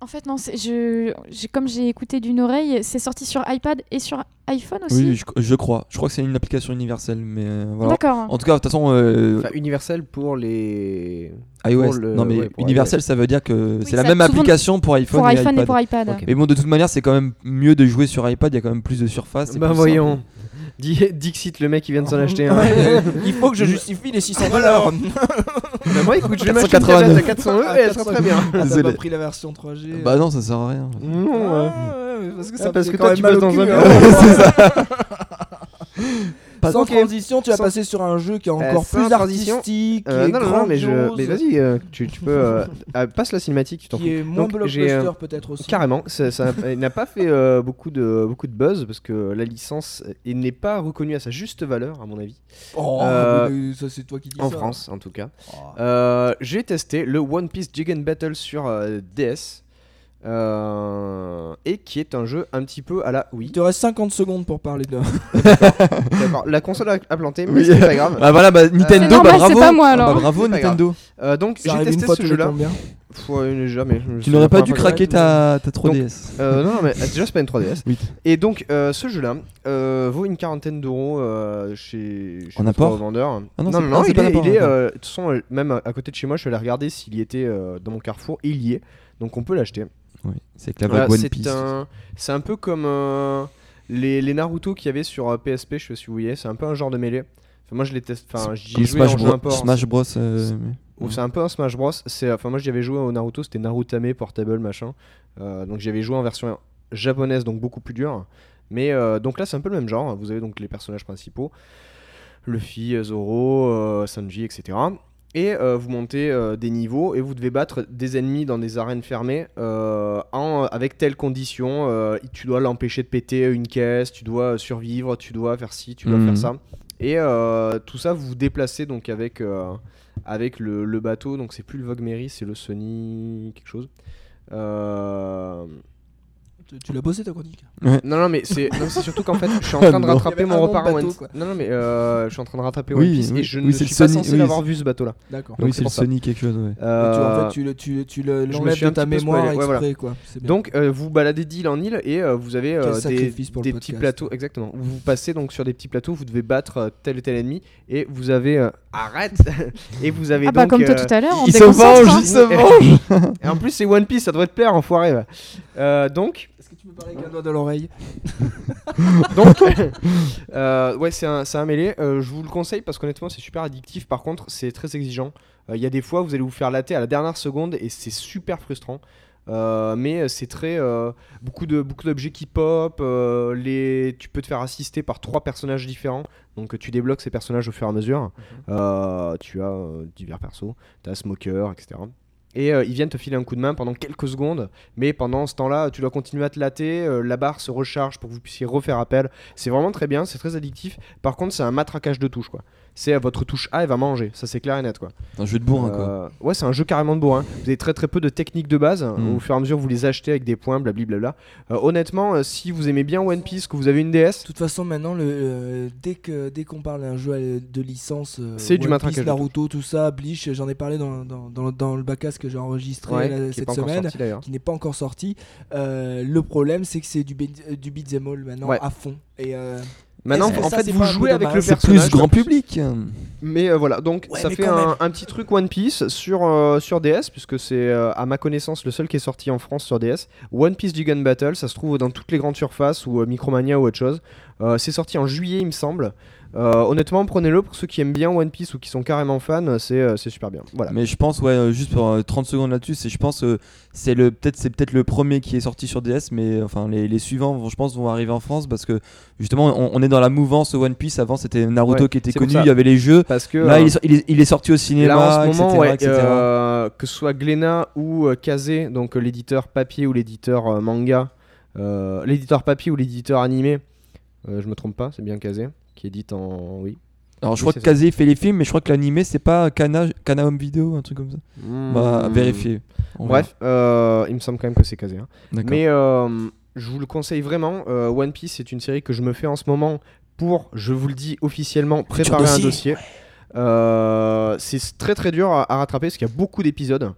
En fait, non, c'est- je, j'ai- comme j'ai écouté d'une oreille, c'est sorti sur iPad et sur iPhone aussi. Oui, je, je crois. Je crois que c'est une application universelle, mais euh, voilà. D'accord. En tout cas, de toute façon, euh, Enfin, universel pour les. iOS. pour le- non, mais ouais, pour universel, ça veut dire que c'est la même application pour iPhone, Pour et iPhone iPad. et pour iPad. Mais bon, de toute manière, c'est quand même mieux de jouer sur iPad. Il y a quand même plus de surface. Bah plus voyons. simple. Dixit, le mec qui vient de s'en acheter un. Il faut que je justifie les 600 dollars. bah moi écoute, je vais m'acheter une 489. tablette à 400 euros et elle sera très bien. Ah, T'as pas pris la version 3G. Bah non, ça sert à rien. Non, Ah, ouais. ouais, parce que Ah, ça parce que quand toi, même tu au dans un hein. c'est ça. Sans transition, tu vas Sans- passer sur un jeu qui est Euh, encore plus artistique, qui Euh, est non, non, non, mais, je... grandiose, mais vas-y, euh, tu, tu peux. euh, euh, passe la cinématique, tu t'en fous. qui est moins Donc, j'ai, euh, blockbuster peut-être aussi. Carrément, ça, n'a pas fait beaucoup, de, beaucoup de buzz parce que la licence n'est pas reconnue à sa juste valeur, à mon avis, Oh, mais ça c'est toi qui dis en ça. France en tout cas. Oh. Euh, J'ai testé le One Piece Gigan Battle sur DS euh, et qui est un jeu un petit peu à la Il Wii. te reste 50 secondes pour parler de. D'accord, la console a, a planté, mais Oui. c'est pas grave. Bah voilà, bah, Nintendo, bah bravo. c'est pas moi, Ah, bah, alors. bravo pas grave. Nintendo. Euh, donc j'ai testé fois ce jeu-là. Tu n'aurais pas dû craquer ta, ta 3DS. Euh, non, mais déjà, c'est pas une 3DS. Oui. Et donc, euh, ce jeu-là euh, vaut une quarantaine d'euros euh, chez, chez En apport revendeur. Ah non, non, non, ah, c'est il pas est, il même à côté de chez moi, je suis allé regarder s'il y était dans mon carrefour. Et il y est. Donc, on peut l'acheter. Oui, c'est que la Voilà, c'est un, c'est un peu comme euh, les, les Naruto qu'il y avait sur euh, PSP, je sais pas si vous voyez. C'est un peu un genre de mêlée. Enfin, moi, je les teste. Enfin, j'y joué Smash, en jeu Bros. import. Smash Bros. euh, c'est un peu un Smash Bros. Enfin moi j'y avais joué au Naruto, c'était Narutame Portable machin. Euh, donc j'avais joué en version japonaise, donc beaucoup plus dur. Mais euh, donc là c'est un peu le même genre. Vous avez donc les personnages principaux, Luffy, Zoro, euh, Sanji, etc. Et euh, vous montez euh, des niveaux et vous devez battre des ennemis dans des arènes fermées euh, en, avec telles conditions. Euh, tu dois l'empêcher de péter une caisse, tu dois survivre, tu dois faire ci, tu dois Mhm. faire ça. Et tout ça, vous vous déplacez donc avec, avec le, le bateau. Donc c'est plus le Vogue Mary, c'est le Sony quelque chose. Euh, Tu- l'as bossé ta chronique Non, non, mais c'est non, c'est surtout qu'en fait, je suis en train de rattraper mon repas en bateau. Non, non, mais euh, je suis en train de rattraper Oui, One Piece oui. et je Oui, ne c'est suis le pas Sony- censé oui, l'avoir c'est- vu ce bateau-là. D'accord. Donc, oui, c'est le. Sony quelque chose. ouais. Et tu, en Euh, fait, tu, le- tu, tu le- me l'enlèves suis de ta mémoire ouais, exprès, voilà. quoi. Donc euh, vous baladez d'île en île et euh, vous avez euh, des, des petits plateaux, exactement. Vous passez donc sur des petits plateaux, vous devez battre euh, tel et tel ennemi et vous avez euh, arrête et vous avez Ah bah donc comme toi euh, tout à l'heure, on Il se venge, hein. il se venge. et en plus c'est One Piece, ça doit te plaire enfoiré. Euh, donc Est-ce que tu peux parler avec un doigt dans l'oreille donc euh, ouais c'est un, c'est un mêlé. Euh, je vous le conseille parce qu'honnêtement c'est super addictif. Par contre c'est très exigeant. Euh, Il y a des fois vous allez vous faire latter à la dernière seconde et c'est super frustrant. Euh, mais c'est très euh, beaucoup de beaucoup d'objets qui pop. euh, les tu peux te faire assister par trois personnages différents. Donc tu débloques ces personnages au fur et à mesure. Euh, tu as euh, divers persos. Tu as Smoker, etc. Et euh, ils viennent te filer un coup de main pendant quelques secondes, mais pendant ce temps-là, tu dois continuer à te latter, euh, la barre se recharge pour que vous puissiez refaire appel. C'est vraiment très bien, c'est très addictif. Par contre, c'est un matraquage de touches, quoi. C'est votre touche A, elle va manger, ça c'est clair et net, quoi. C'est un jeu de bourrin, quoi. Euh, ouais, c'est un jeu carrément de bourrin. Vous avez très très peu de techniques de base. Mm. Au fur et à mesure, vous les achetez avec des points, blablabla. Euh, honnêtement, euh, si vous aimez bien One Piece, que vous avez une DS, De toute façon, maintenant, le, euh, dès que dès qu'on parle d'un jeu de licence, euh, C'est du matraquage Piece, Naruto, tout ça, Bleach, j'en ai parlé dans, dans, dans, dans le backcast que j'ai enregistré ouais, là, cette pas encore semaine, sorti d'ailleurs. qui n'est pas encore sorti. Euh, le problème, c'est que c'est du, du beat'em all maintenant Ouais. à fond. Et euh, Maintenant, en ça, fait, vous jouez avec le personnage. plus grand public. Mais euh, voilà, donc Ouais, ça fait un, petit truc One Piece sur, euh, sur DS, puisque c'est euh, à ma connaissance le seul qui est sorti en France sur DS. One Piece Gigan Battle, ça se trouve dans toutes les grandes surfaces ou euh, Micromania ou autre chose. Euh, c'est sorti en juillet, il me semble. Euh, honnêtement, prenez-le pour ceux qui aiment bien One Piece ou qui sont carrément fans, c'est euh, super bien. Voilà. Mais je pense, ouais, euh, juste pour euh, 30 secondes là-dessus, c'est je pense c'est le peut-être c'est peut-être le premier qui est sorti sur DS, mais enfin les, les suivants, vont, je pense, vont arriver en France parce que justement on, on est dans la mouvance One Piece. Avant c'était Naruto Ouais, qui était connu, il y avait les jeux. Parce que Là euh, il, est, il sorti au cinéma, là en ce moment, etc., ouais, etc. euh, que ce soit Glénat ou Kazé, donc l'éditeur papier ou l'éditeur manga, l'éditeur papier ou l'éditeur animé, je me trompe pas, c'est bien Kazé qui édite en oui. Alors je oui, crois que. Kazé fait les films, mais je crois que l'animé c'est pas Kana, Kana Home Video, un truc comme ça. Bah Hmm. vérifier. Bref, euh, il me semble quand même que c'est Kazé. hein. Mais euh, je vous le conseille vraiment. euh, One Piece, c'est une série que je me fais en ce moment pour, je vous le dis officiellement, préparer un dossier. Euh, c'est très très dur à, à rattraper parce qu'il y a beaucoup d'épisodes.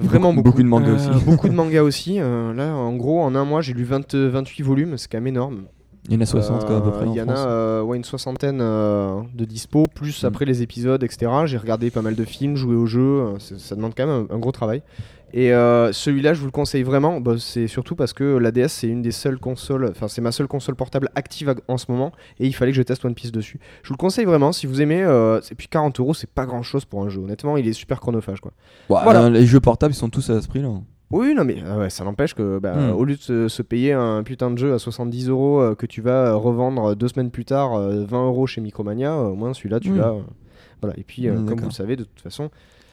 Vraiment beaucoup. beaucoup de mangas Euh, aussi. beaucoup de mangas aussi. Euh, là, en gros, en un mois, j'ai lu 20 28 volumes, c'est quand même énorme. Il y en a 60 quoi, à peu Euh, près Il y en a euh, ouais, une soixantaine euh, de dispo, plus Mm. après les épisodes, etc. J'ai regardé pas mal de films, joué aux jeux, euh, c'est- ça demande quand même un, un gros travail. Et euh, celui-là, je vous le conseille vraiment, bah, c'est surtout parce que la DS, c'est une des seules consoles, enfin, c'est ma seule console portable active en ce moment, et il fallait que je teste One Piece dessus. Je vous le conseille vraiment, si vous aimez, euh, et puis 40 euros, c'est pas grand chose pour un jeu, honnêtement, il est super chronophage quoi. Voilà. euh, Les jeux portables ils sont tous à ce prix là. Oui, non, mais ah ouais, ça n'empêche que, bah, Hmm. au lieu de se, se payer un putain de jeu à 70 euros euh, que tu vas euh, revendre deux semaines plus tard euh, 20 euros chez Micromania, euh, au moins celui-là, tu Hmm. l'as. euh, voilà. Et puis, euh, Hmm, comme vous le savez, de toute façon,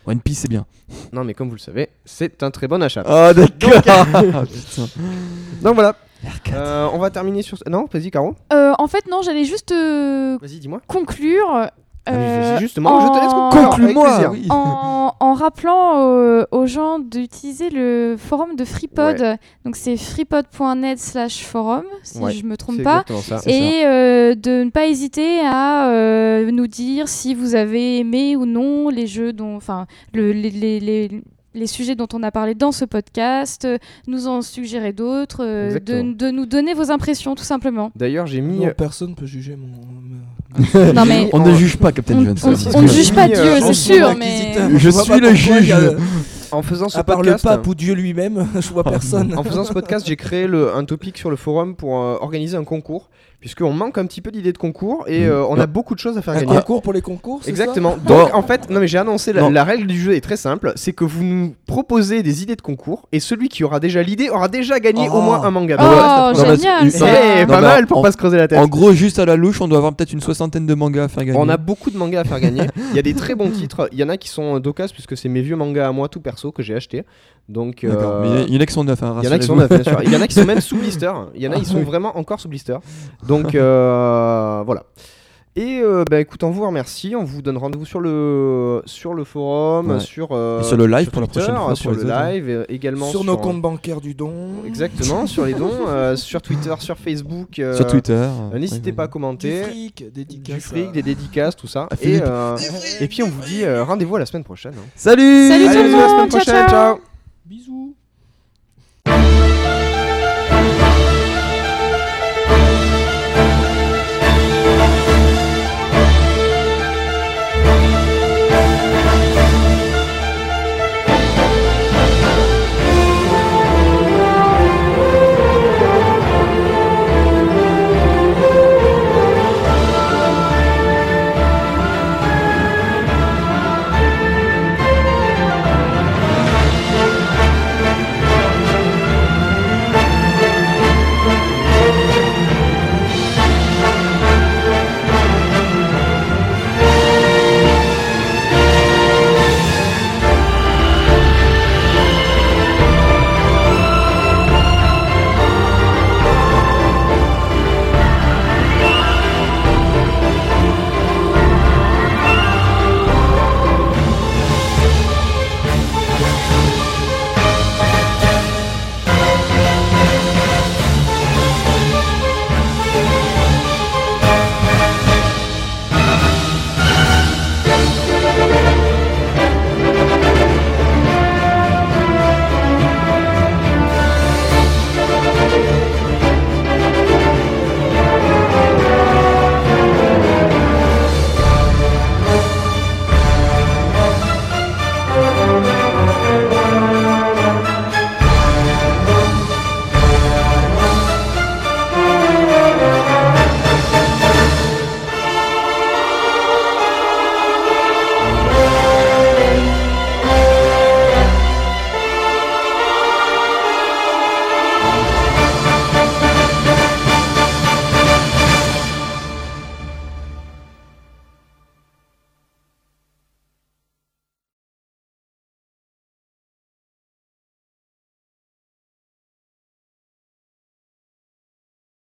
One Piece c'est bien. non, mais comme vous le savez, c'est un très bon achat. Ah d'accord. Ah, putain. Donc voilà. Euh, on va terminer sur. Non, vas-y, Caro. Euh, en fait, non, j'allais juste euh, Vas-y, dis-moi. conclure. Ah, euh, vas-y, justement, je te laisse en- conclure. Conclue-moi. avec plaisir. oui. en, en rappelant euh, aux gens d'utiliser le forum de FreePod. Donc c'est freepod.net slash forum, si Ouais, je me trompe pas. Et euh, de ne pas hésiter à euh, nous dire si vous avez aimé ou non les jeux dont, enfin, le- les, les- les- les sujets dont on a parlé dans ce podcast, nous en suggérer d'autres, euh, de nous donner vos impressions tout simplement. D'ailleurs, j'ai mis. Non, personne peut juger mon. Non mais On ne juge pas Captain on, Johnson. on- ne juge pas Dieu, c'est sûr, mais. Je suis le juge. le- En faisant ce À part le podcast. pape ou Dieu lui-même, je vois personne. En faisant ce podcast, j'ai créé le- un topic sur le forum pour euh, organiser un concours, puisqu'on manque un petit peu d'idées de concours et Mm. euh, on a beaucoup de choses à faire Un gagner. concours pour les concours, Exactement. Donc en fait, non mais j'ai annoncé la, règle du jeu est très simple, c'est que vous nous proposez des idées de concours et celui qui aura déjà l'idée aura déjà gagné Oh. au moins un manga. Oh, mais génial c'est- Non, pas mal pour en- pas se creuser la tête. En gros, juste à la louche, on doit avoir peut-être une soixantaine de mangas à faire gagner. On a beaucoup de mangas à faire gagner. Il y a des très bons titres. Il y en a qui sont d'occasion puisque c'est mes vieux mangas à moi tout perso que j'ai acheté. Donc euh, D'accord. Mais il y en a qui sont neufs. hein, Il y en a qui sont neufs, bien sûr. Il y en a qui sont même sous blister. Il y en a qui sont vraiment encore sous blister. Donc euh, voilà. Et euh, bah, écoute, on vous remercie. On vous donne rendez-vous sur le sur le forum, Ouais. sur euh, sur le live sur pour la Twitter, prochaine fois, sur le autres, hein. live, également Sur nos comptes bancaires du don. Exactement, sur les dons, euh, sur Twitter, sur Facebook. euh, Sur Twitter. euh, N'hésitez pas à Du commenter. fric, dédicace. Du fric, des dédicaces, tout ça. Et, euh, et puis on vous dit euh, rendez-vous à la semaine prochaine. hein. Salut Salut tout le Allez, bisous, à la semaine ciao, prochaine, ciao. ciao Bisous.